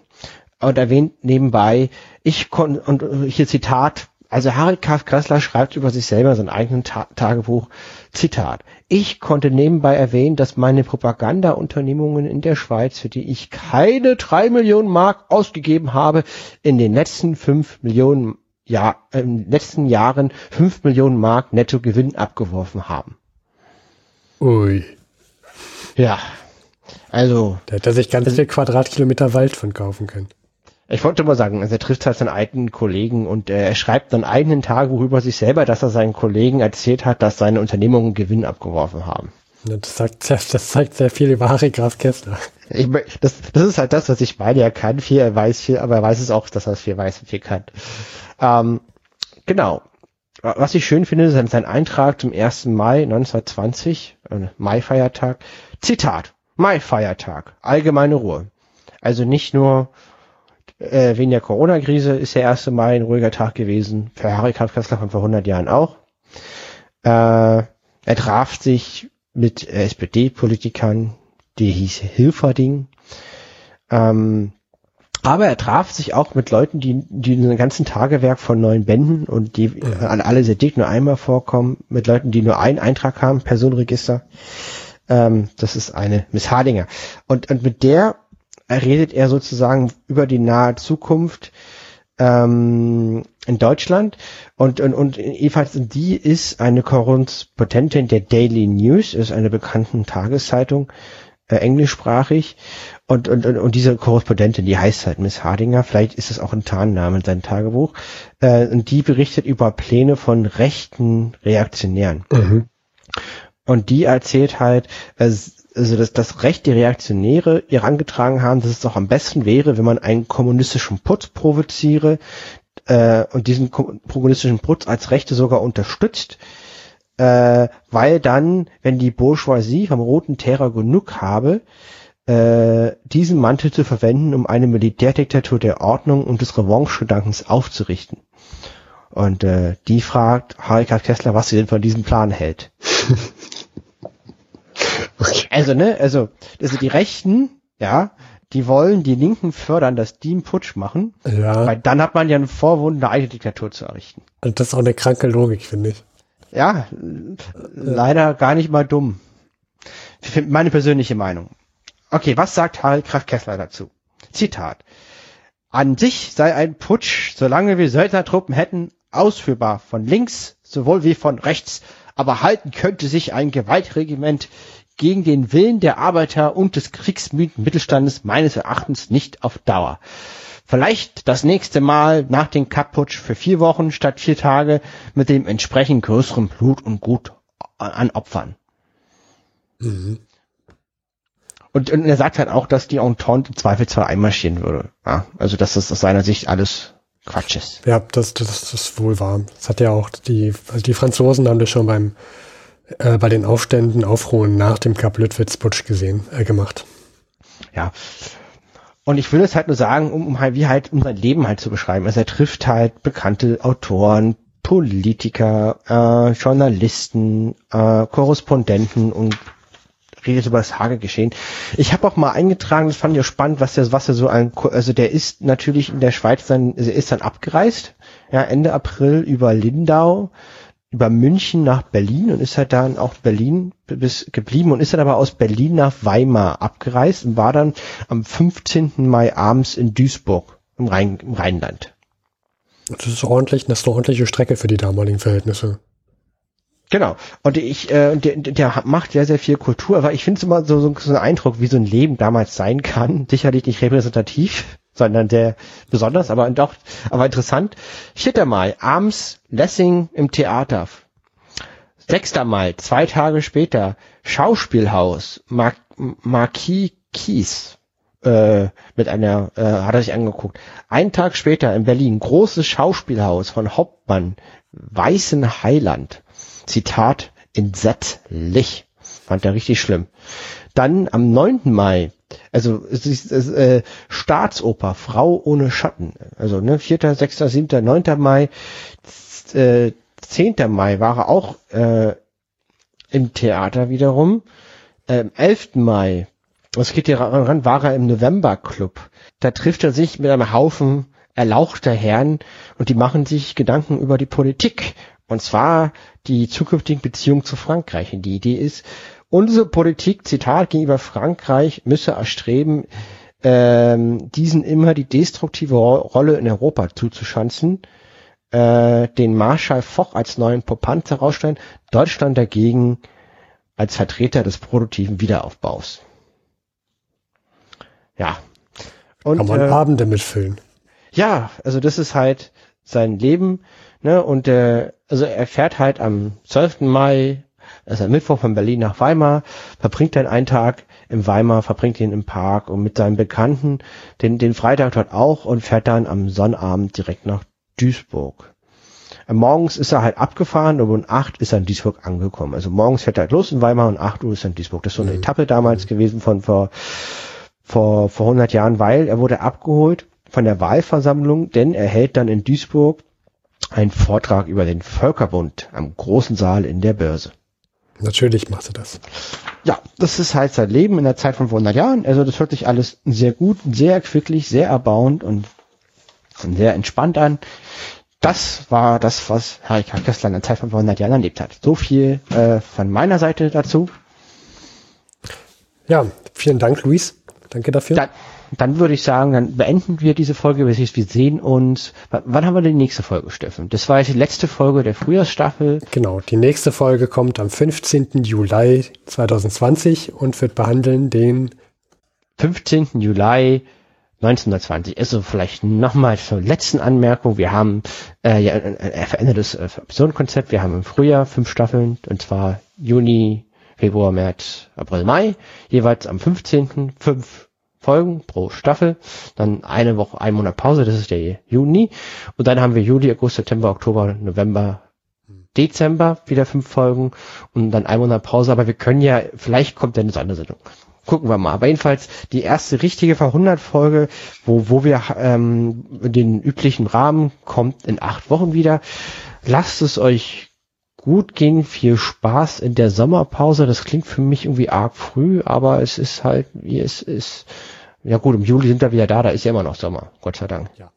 und erwähnt nebenbei, ich konnte, und hier Zitat, also Harry K. Kressler schreibt über sich selber sein eigenes Ta Tagebuch, Zitat, ich konnte nebenbei erwähnen, dass meine Propagandaunternehmungen in der Schweiz, für die ich keine drei Millionen Mark ausgegeben habe, in den letzten fünf Millionen ja, in den letzten Jahren fünf Millionen Mark netto Gewinn abgeworfen haben. Ui. Ja. Also. Da hätte er sich ganz viel Quadratkilometer Wald von kaufen können. Ich wollte mal sagen, also er trifft halt seinen alten Kollegen und äh, er schreibt dann eigenen Tagebuch über sich selber, dass er seinen Kollegen erzählt hat, dass seine Unternehmungen Gewinn abgeworfen haben. Das, sagt sehr, das zeigt sehr viel über Harry Graf Kessler. Ich, das, das ist halt das, was ich meine. Er kann viel, er weiß viel, aber er weiß es auch, dass er viel weiß und viel kann. Ähm, genau. Was ich schön finde, ist sein Eintrag zum 1. Mai 1920, äh, Mai-Feiertag. Zitat. Mai-Feiertag. Allgemeine Ruhe. Also nicht nur äh, wegen der Corona-Krise ist der 1. Mai ein ruhiger Tag gewesen. Für Harry Kessler von vor 100 Jahren auch. Äh, er traf sich mit SPD-Politikern, die hieß Hilferding. Ähm, aber er traf sich auch mit Leuten, die, die ein ganzen Tagewerk von neun Bänden und die an alle sehr dick nur einmal vorkommen, mit Leuten, die nur einen Eintrag haben, Personenregister. Ähm, das ist eine Miss Hardinger. Und, und mit der redet er sozusagen über die nahe Zukunft ähm, in Deutschland und, und, und jedenfalls die ist eine Korrespondentin der Daily News, ist eine bekannte Tageszeitung, äh, englischsprachig und, und, und, und diese Korrespondentin, die heißt halt Miss Hardinger, vielleicht ist es auch ein Tarnname in seinem Tagebuch, äh, und die berichtet über Pläne von rechten Reaktionären. Mhm. Und die erzählt halt, also dass das Recht die Reaktionäre ihr herangetragen haben, dass es doch am besten wäre, wenn man einen kommunistischen Putz provoziere äh, und diesen kommunistischen Putz als Rechte sogar unterstützt, äh, weil dann, wenn die Bourgeoisie vom Roten Terror genug habe, äh, diesen Mantel zu verwenden, um eine Militärdiktatur der Ordnung und des Revanche-Gedankens aufzurichten. Und äh, die fragt Harika Kessler, was sie denn von diesem Plan hält. okay. Also, ne, also, also die Rechten, ja, die wollen die Linken fördern, dass die einen Putsch machen. Ja. Weil dann hat man ja einen Vorwund, eine eigene Diktatur zu errichten. Und das ist auch eine kranke Logik, finde ich. Ja, leider gar nicht mal dumm. Meine persönliche Meinung. Okay, was sagt Harry Kraft Kessler dazu? Zitat. An sich sei ein Putsch, solange wir Söldnertruppen hätten, ausführbar von links sowohl wie von rechts, aber halten könnte sich ein Gewaltregiment gegen den Willen der Arbeiter und des kriegsmüden Mittelstandes meines Erachtens nicht auf Dauer. Vielleicht das nächste Mal nach dem Kapputsch für vier Wochen statt vier Tage mit dem entsprechend größeren Blut und Gut an Opfern. Mhm. Und, und er sagt halt auch, dass die Entente im Zweifelsfall einmarschieren würde. Ja, also dass das aus seiner Sicht alles Quatsch ist. Ja, das, das, das ist wohl wahr. Das hat ja auch die, also die Franzosen haben das schon beim äh, bei den Aufständen, Aufruhen nach dem Kap Lüttwitz-Putsch gesehen, äh, gemacht. Ja. Und ich will es halt nur sagen, um, um halt, wie halt, um sein Leben halt zu beschreiben. Also er trifft halt bekannte Autoren, Politiker, äh, Journalisten, äh, Korrespondenten und redet über das Hagegeschehen. Ich habe auch mal eingetragen, das fand ich auch spannend, was der, was er so ein, also der ist natürlich in der Schweiz dann, also er ist dann abgereist, ja, Ende April über Lindau, über München nach Berlin und ist halt dann auch Berlin bis geblieben und ist dann aber aus Berlin nach Weimar abgereist und war dann am 15. Mai abends in Duisburg im, Rhein, im Rheinland. Das ist ordentlich, das ist eine ordentliche Strecke für die damaligen Verhältnisse. Genau. Und ich, äh, der, der macht sehr, sehr viel Kultur, aber ich finde es immer so, so, so ein Eindruck, wie so ein Leben damals sein kann. Sicherlich nicht repräsentativ, sondern sehr besonders, aber doch, aber interessant. Vierter Mal, abends Lessing im Theater. Sechster Mal, zwei Tage später, Schauspielhaus, Mar Marquis Kies, äh, mit einer, äh, hat er sich angeguckt. Ein Tag später in Berlin, großes Schauspielhaus von Hauptmann, Weißen Heiland. Zitat, entsetzlich. fand er richtig schlimm. Dann am 9. Mai, also es ist, es, äh, Staatsoper, Frau ohne Schatten. Also ne, 4., 6., 7., 9. Mai, äh, 10. Mai war er auch äh, im Theater wiederum. Ähm, 11. Mai, was geht hier ran, war er im November Club. Da trifft er sich mit einem Haufen erlauchter Herren und die machen sich Gedanken über die Politik. Und zwar die zukünftigen Beziehungen zu Frankreich. Und die Idee ist, unsere Politik, Zitat, gegenüber Frankreich müsse erstreben, ähm, diesen immer die destruktive Rolle in Europa zuzuschanzen, äh, den Marschall Foch als neuen Popant herausstellen, Deutschland dagegen als Vertreter des produktiven Wiederaufbaus. Ja. Und, Kann man äh, Abende mitfüllen. Ja, also das ist halt sein Leben, ne, und äh, also er fährt halt am 12. Mai, also am Mittwoch von Berlin nach Weimar, verbringt dann einen Tag im Weimar, verbringt ihn im Park und mit seinen Bekannten den, den Freitag dort auch und fährt dann am Sonnabend direkt nach Duisburg. Morgens ist er halt abgefahren und um 8 ist er in Duisburg angekommen. Also morgens fährt er halt los in Weimar und 8 Uhr ist er in Duisburg. Das ist so eine mhm. Etappe damals gewesen von vor, vor, vor 100 Jahren, weil er wurde abgeholt von der Wahlversammlung, denn er hält dann in Duisburg einen Vortrag über den Völkerbund am großen Saal in der Börse. Natürlich macht er das. Ja, das ist halt sein Leben in der Zeit von vor 100 Jahren. Also das hört sich alles sehr gut, sehr quicklich, sehr erbauend und sehr entspannt an das war das, was Harry K. Kessler in der Zeit von 100 Jahren erlebt hat. So viel äh, von meiner Seite dazu. Ja, vielen Dank, Luis. Danke dafür. Dann, dann würde ich sagen, dann beenden wir diese Folge. Wir sehen uns. Wann haben wir die nächste Folge, Steffen? Das war jetzt die letzte Folge der Frühjahrsstaffel. Genau, die nächste Folge kommt am 15. Juli 2020 und wird behandeln den 15. Juli 1920. Also vielleicht nochmal zur letzten Anmerkung. Wir haben äh, ja, ein, ein verändertes äh, Episodenkonzept. Wir haben im Frühjahr fünf Staffeln, und zwar Juni, Februar, März, April, Mai. Jeweils am 15. fünf Folgen pro Staffel. Dann eine Woche, ein Monat Pause, das ist der Juni. Und dann haben wir Juli, August, September, Oktober, November, Dezember wieder fünf Folgen und dann ein Monat Pause. Aber wir können ja, vielleicht kommt dann eine andere Sendung gucken wir mal. Aber jedenfalls die erste richtige Verhundert-Folge, wo, wo wir ähm, den üblichen Rahmen kommt in acht Wochen wieder. Lasst es euch gut gehen, viel Spaß in der Sommerpause. Das klingt für mich irgendwie arg früh, aber es ist halt, wie es ist. Ja gut, im Juli sind wir wieder da, da ist ja immer noch Sommer, Gott sei Dank. Ja.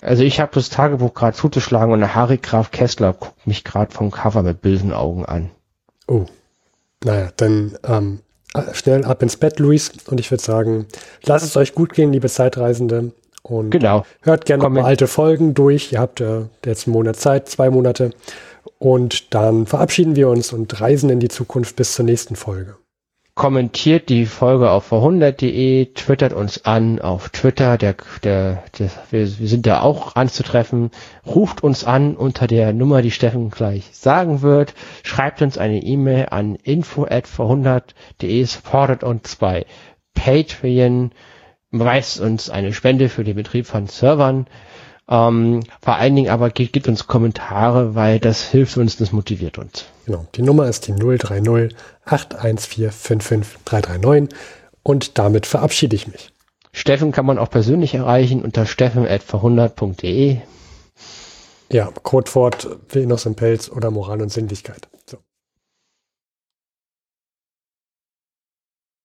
Also ich habe das Tagebuch gerade zuzuschlagen und der Harry Graf Kessler guckt mich gerade vom Cover mit bösen Augen an. Oh. Naja, dann ähm, schnell ab ins Bett, Luis. Und ich würde sagen, lasst es euch gut gehen, liebe Zeitreisende. Und genau. hört gerne mal alte Folgen durch. Ihr habt äh, jetzt einen Monat Zeit, zwei Monate. Und dann verabschieden wir uns und reisen in die Zukunft bis zur nächsten Folge kommentiert die Folge auf verhundert.de, twittert uns an auf Twitter, der, der, der wir, sind da auch anzutreffen, ruft uns an unter der Nummer, die Steffen gleich sagen wird, schreibt uns eine E-Mail an info at verhundert.de, supportet uns bei Patreon, beweist uns eine Spende für den Betrieb von Servern, ähm, vor allen Dingen aber gibt, gibt uns Kommentare, weil das hilft uns, das motiviert uns. Genau, die Nummer ist die 030 814 55339 und damit verabschiede ich mich. Steffen kann man auch persönlich erreichen unter steffen.verhundert.de. Ja, Codewort Venus im Pelz oder Moral und Sinnlichkeit.